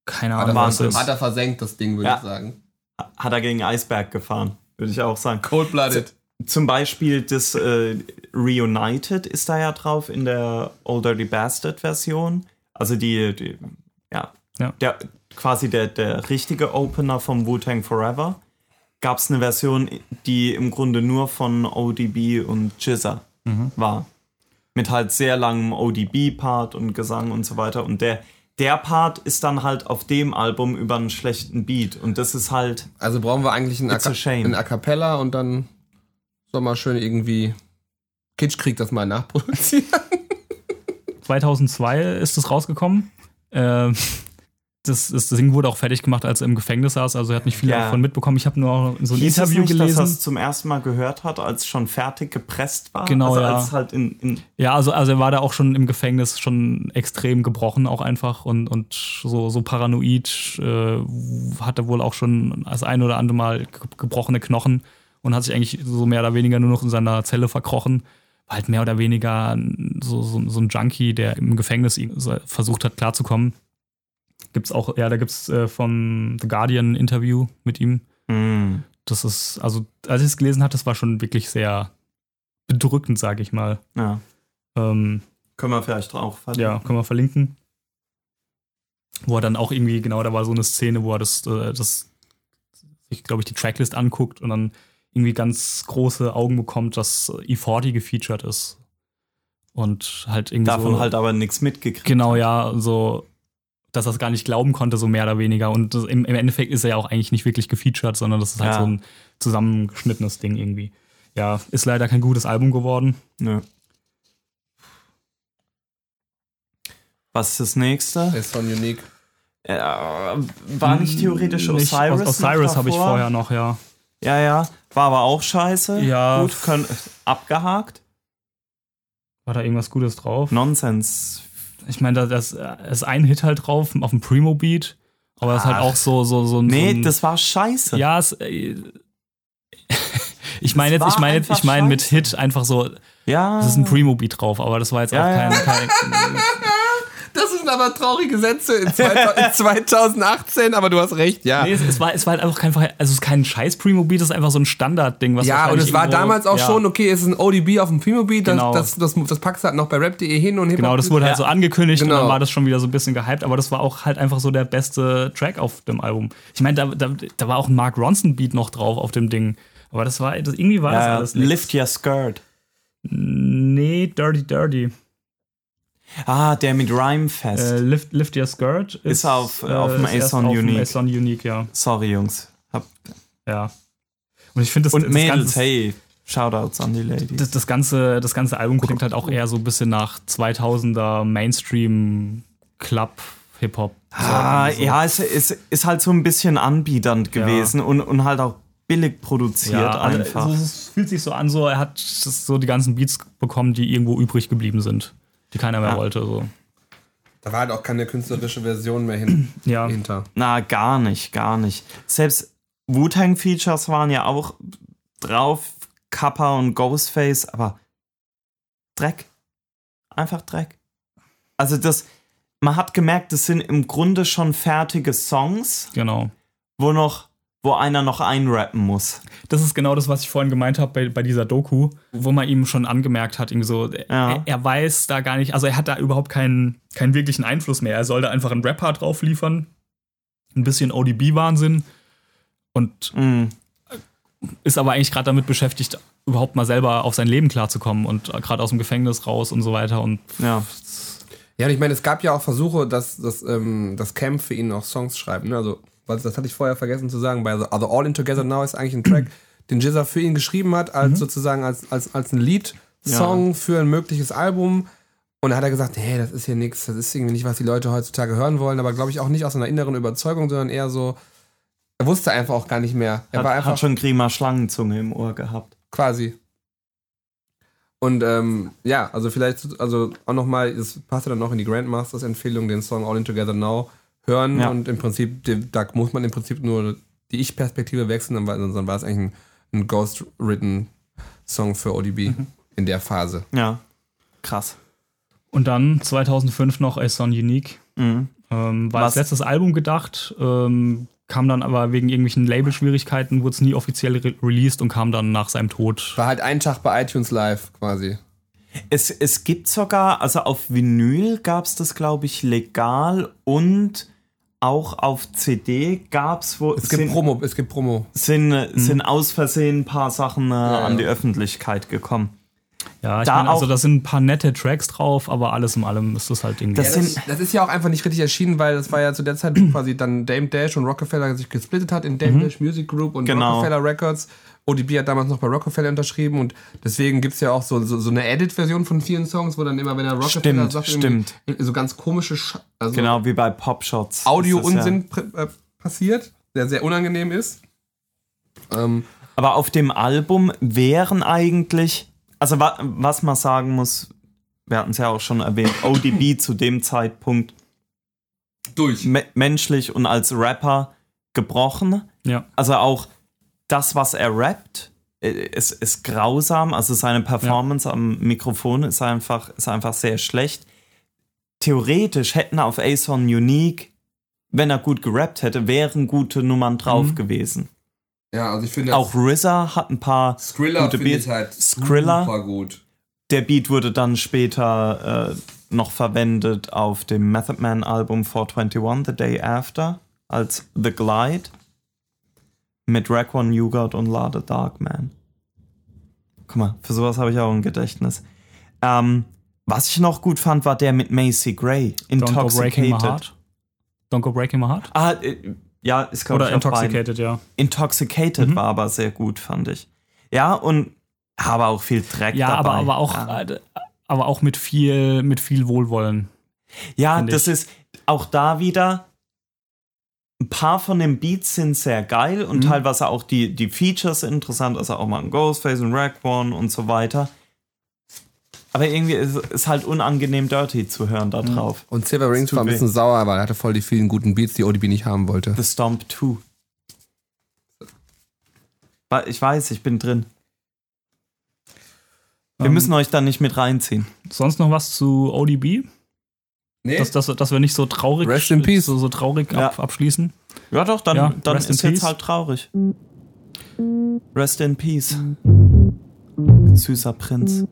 Keine Ahnung, was das hat er versenkt, das Ding, würde Ja. ich sagen. hat er gegen Eisberg gefahren, würde ich auch sagen. Cold-blooded. zum Beispiel das äh, Reunited ist da ja drauf in der Old Dirty Bastard Version. Also die, die ja, Ja. Der, quasi der, der richtige Opener vom Wu-Tang Forever. Gab es eine Version, die im Grunde nur von ODB und Jizza war. Mit halt sehr langem ODB-Part und Gesang und so weiter. Und der, der Part ist dann halt auf dem Album über einen schlechten Beat. Und das ist halt. Also brauchen wir eigentlich ein, a Cappella und dann soll mal schön irgendwie Kitschkrieg das mal nachproduzieren. 2002 ist es rausgekommen. Ähm, das, das Ding wurde auch fertig gemacht, als er im Gefängnis saß. Also er hat nicht viel Ja. davon mitbekommen. Ich habe nur so ein Hieß es Interview nicht, dass er gelesen. es zum ersten Mal gehört hat, als es schon fertig gepresst war? Genau, also ja. als es halt in, in Ja, also, also er war da auch schon im Gefängnis schon extrem gebrochen auch einfach und, und so, so paranoid, äh, hatte wohl auch schon das ein oder andere Mal ge- gebrochene Knochen und hat sich eigentlich so mehr oder weniger nur noch in seiner Zelle verkrochen. War halt mehr oder weniger so, so, so ein Junkie, der im Gefängnis versucht hat klarzukommen. Gibt's auch, ja, da gibt's äh, vom The Guardian ein Interview mit ihm. Mm. Das ist, also als ich es gelesen hatte, das war schon wirklich sehr bedrückend, sage ich mal. Ja. Ähm, Können wir vielleicht drauf verlinken. ja, können wir verlinken. Wo er dann auch irgendwie, genau, da war so eine Szene, wo er das, äh, das sich, glaube ich, die Tracklist anguckt und dann irgendwie ganz große Augen bekommt, dass E40 gefeatured ist. Und halt irgendwie Davon so, halt aber nichts mitgekriegt. Genau, ja, so, dass er es gar nicht glauben konnte, so mehr oder weniger. Und das, im, im Endeffekt ist er ja auch eigentlich nicht wirklich gefeatured, sondern das ist halt Ja. so ein zusammengeschnittenes Ding irgendwie. Ja, ist leider kein gutes Album geworden. Nö. Was ist das nächste? ist schon unique. Äh, war nicht theoretisch Nicht- Osiris? noch Osiris habe ich vorher noch, ja. Ja, ja. War aber auch scheiße. Ja. Gut, können, abgehakt. War da irgendwas Gutes drauf? Nonsens. Ich meine, da das äh, ist ein Hit halt drauf auf dem Primo-Beat, aber das ist halt auch so, so, so, ein- Nee, so ein, das war scheiße. Ja, es, äh, ich meine jetzt, ich meine jetzt, ich meine mit. Hit einfach so, ja. es ist ein Primo-Beat drauf, aber das war jetzt Ja, auch ja. kein, kein Das sind aber traurige Sätze in, 2000, in 2018, aber du hast recht, ja. Nee, es, es, war, es war halt einfach kein, also es ist kein scheiß Primo-Beat, es ist einfach so ein Standardding, was ja, und es war irgendwo- damals auch ja. schon, okay, es ist ein ODB auf dem Primo-Beat, das, Genau. das, das, das packst du halt noch bei rap.de hin und Genau, das wurde halt Ja. so angekündigt und Genau. dann war das schon wieder so ein bisschen gehypt, aber das war auch halt einfach so der beste Track auf dem Album. Ich meine, da, da, da war auch ein Mark Ronson-Beat noch drauf auf dem Ding. Aber das war, das, irgendwie war das ja, alles nix. Lift Your Skirt. Nee, Dirty Dirty. Ah, der mit Rhyme Fest. Äh, Lift, Lift Your Skirt ist, Ist auf, äh, auf dem A-Son Unique. A-Son Unique, ja. Sorry, Jungs. Hab, ja. Und ich finde das, und das, Mädels, ganze, hey. Shoutouts an die Ladies. das, das, ganze, das ganze Album klingt halt auch eher so ein bisschen nach 2000er Mainstream Club Hip-Hop. Ah, so. ja, es ist, ist halt so ein bisschen anbiedernd Ja. gewesen und, und halt auch billig produziert Ja, also einfach. so- es fühlt sich so an, so er hat so die ganzen Beats bekommen, die irgendwo übrig geblieben sind, die keiner mehr Ja. wollte. So. Da war halt auch keine künstlerische Version mehr hin, Ja. hinter. Na, gar nicht, gar nicht. Selbst Wu-Tang-Features waren ja auch drauf, Kappa und Ghostface, aber Dreck. Einfach Dreck. Also das, man hat gemerkt, das sind im Grunde schon fertige Songs, Genau. wo noch, wo einer noch einrappen muss. Das ist genau das, was ich vorhin gemeint habe bei, bei dieser Doku, wo man ihm schon angemerkt hat, ihm so, Ja. er, er weiß da gar nicht, also er hat da überhaupt keinen, keinen wirklichen Einfluss mehr. Er soll da einfach einen Rap-Part drauf liefern, ein bisschen ODB-Wahnsinn und Mm. ist aber eigentlich gerade damit beschäftigt, überhaupt mal selber auf sein Leben klarzukommen und gerade aus dem Gefängnis raus und so weiter und Ja. Ja, und ich meine, es gab ja auch Versuche, dass das, ähm, das Camp für ihn auch Songs schreibt. Ne? Also, was, das hatte ich vorher vergessen zu sagen. Bei The, also All In Together Now ist eigentlich ein Track, den Jizza für ihn geschrieben hat, als sozusagen als, als, als ein Lied-Song für ein mögliches Album. Und da hat er gesagt, hey, das ist hier nichts, das ist irgendwie nicht, was die Leute heutzutage hören wollen, aber glaube ich auch nicht aus einer inneren Überzeugung, sondern eher so, er wusste einfach auch gar nicht mehr. Er Hat, war einfach hat schon Grima Schlangenzunge im Ohr gehabt. quasi. Und ähm, ja, also vielleicht, also auch nochmal, es passt ja dann auch in die Grandmasters-Empfehlung, den Song All In Together Now hören Ja. und im Prinzip, da muss man im Prinzip nur die Ich-Perspektive wechseln, dann war, dann war es eigentlich ein, ein Ghost-written Song für ODB in der Phase. Ja. Krass. Und dann 2005 noch A Son Unique. Mhm. Ähm, war Was- als letztes Album gedacht. Ähm, kam dann aber wegen irgendwelchen Label-Schwierigkeiten, wurde es nie offiziell re released und kam dann nach seinem Tod. War halt ein Tag bei iTunes Live quasi. Es, es gibt sogar, also auf Vinyl gab es das, glaube ich, legal und auch auf CD gab es, wo Es gibt sind, Promo, es gibt Promo. sind, äh, sind aus Versehen ein paar Sachen äh, ja. an die Öffentlichkeit gekommen. Ja, ich Da meine, also da sind ein paar nette Tracks drauf, aber alles in allem ist das halt irgendwie. Das das, das ist ja auch einfach nicht richtig erschienen, weil das war ja zu der Zeit, wo quasi dann Dame Dash und Rockefeller sich gesplittet hat in Dame Dash Music Group und Genau. Rockefeller Records. ODB hat damals noch bei Rockefeller unterschrieben und deswegen gibt es ja auch so, so, so eine Edit-Version von vielen Songs, wo dann immer, wenn er Rockefeller Stimmt, sagt, stimmt. so ganz komische Sch also Genau wie bei Popshots. Audio-Unsinn pr- äh, passiert, der sehr unangenehm ist. Ähm, Aber auf dem Album wären eigentlich, also wa was man sagen muss, wir hatten es ja auch schon erwähnt, ODB zu dem Zeitpunkt durch. me menschlich und als Rapper gebrochen. ja. Also auch das, was er rappt, äh, ist, ist grausam. Also seine Performance am Mikrofon ist einfach, ist einfach sehr schlecht. Theoretisch hätten auf ASON Unique, wenn er gut gerappt hätte, wären gute Nummern drauf Mhm. gewesen. Ja, also ich finde Auch RZA hat ein paar Skrilla gute Beats. halt Skrilla. super gut. Der Beat wurde dann später äh, noch verwendet auf dem Method Man Album 421 The Day After als The Glide mit Raekwon Newgard und Lade Darkman. Guck mal, für sowas habe ich auch ein Gedächtnis. Ähm, was ich noch gut fand, war der mit Macy Gray, Don't go breaking my Intoxicated. heart. Don't go breaking my heart. Ah, äh, ja, ist glaube Oder ich beiden. Intoxicated, ja. Intoxicated Mhm. war aber sehr gut, fand ich. Ja, und aber auch viel Dreck Ja, dabei. aber, aber auch, Ja. äh, aber auch mit viel, mit viel Wohlwollen. Ja, das ich. ist auch da wieder. Ein paar von den Beats sind sehr geil und Mhm. teilweise auch die, die Features sind interessant, also auch mal ein Ghostface und Raekwon und so weiter. Aber irgendwie ist es halt unangenehm dirty zu hören Mhm. da drauf. Und Silver Rings war ein weh. bisschen sauer, weil er hatte voll die vielen guten Beats, die ODB nicht haben wollte. The Stomp 2. Wa- Ich weiß, ich bin drin. Wir Ähm, müssen euch da nicht mit reinziehen. Sonst noch was zu ODB? Nee, Dass, dass, dass wir nicht so traurig, Rest in peace. So, so traurig Ja. ab, abschließen. Ja, doch, dann, Ja, dann ist jetzt halt traurig. Rest in peace. Süßer Prinz.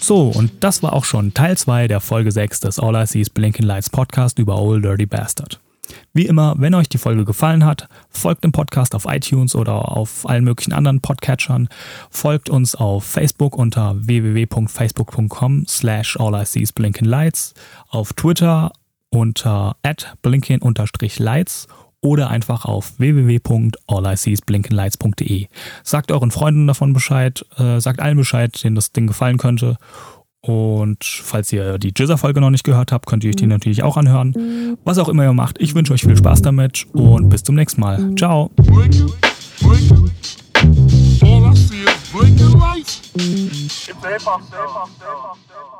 So, und das war auch schon Teil 2 der Folge 6 des All I See is Blinking Lights Podcast über Old Dirty Bastard. Wie immer, wenn euch die Folge gefallen hat, folgt dem Podcast auf iTunes oder auf allen möglichen anderen Podcatchern. Folgt uns auf Facebook unter www.facebook.com slash all I see is blinking lights, auf Twitter unter at blinking-lights oder einfach auf www.alliseesblinkenlights.de. Sagt euren Freunden davon Bescheid, äh, sagt allen Bescheid, denen das Ding gefallen könnte. Und falls ihr die Jizzer-Folge noch nicht gehört habt, könnt ihr euch die natürlich auch anhören. Was auch immer ihr macht, ich wünsche euch viel Spaß damit und bis zum nächsten Mal. Ciao. All I see is blinking lights. It's a hip hop, hip hop, hip hop, hip hop.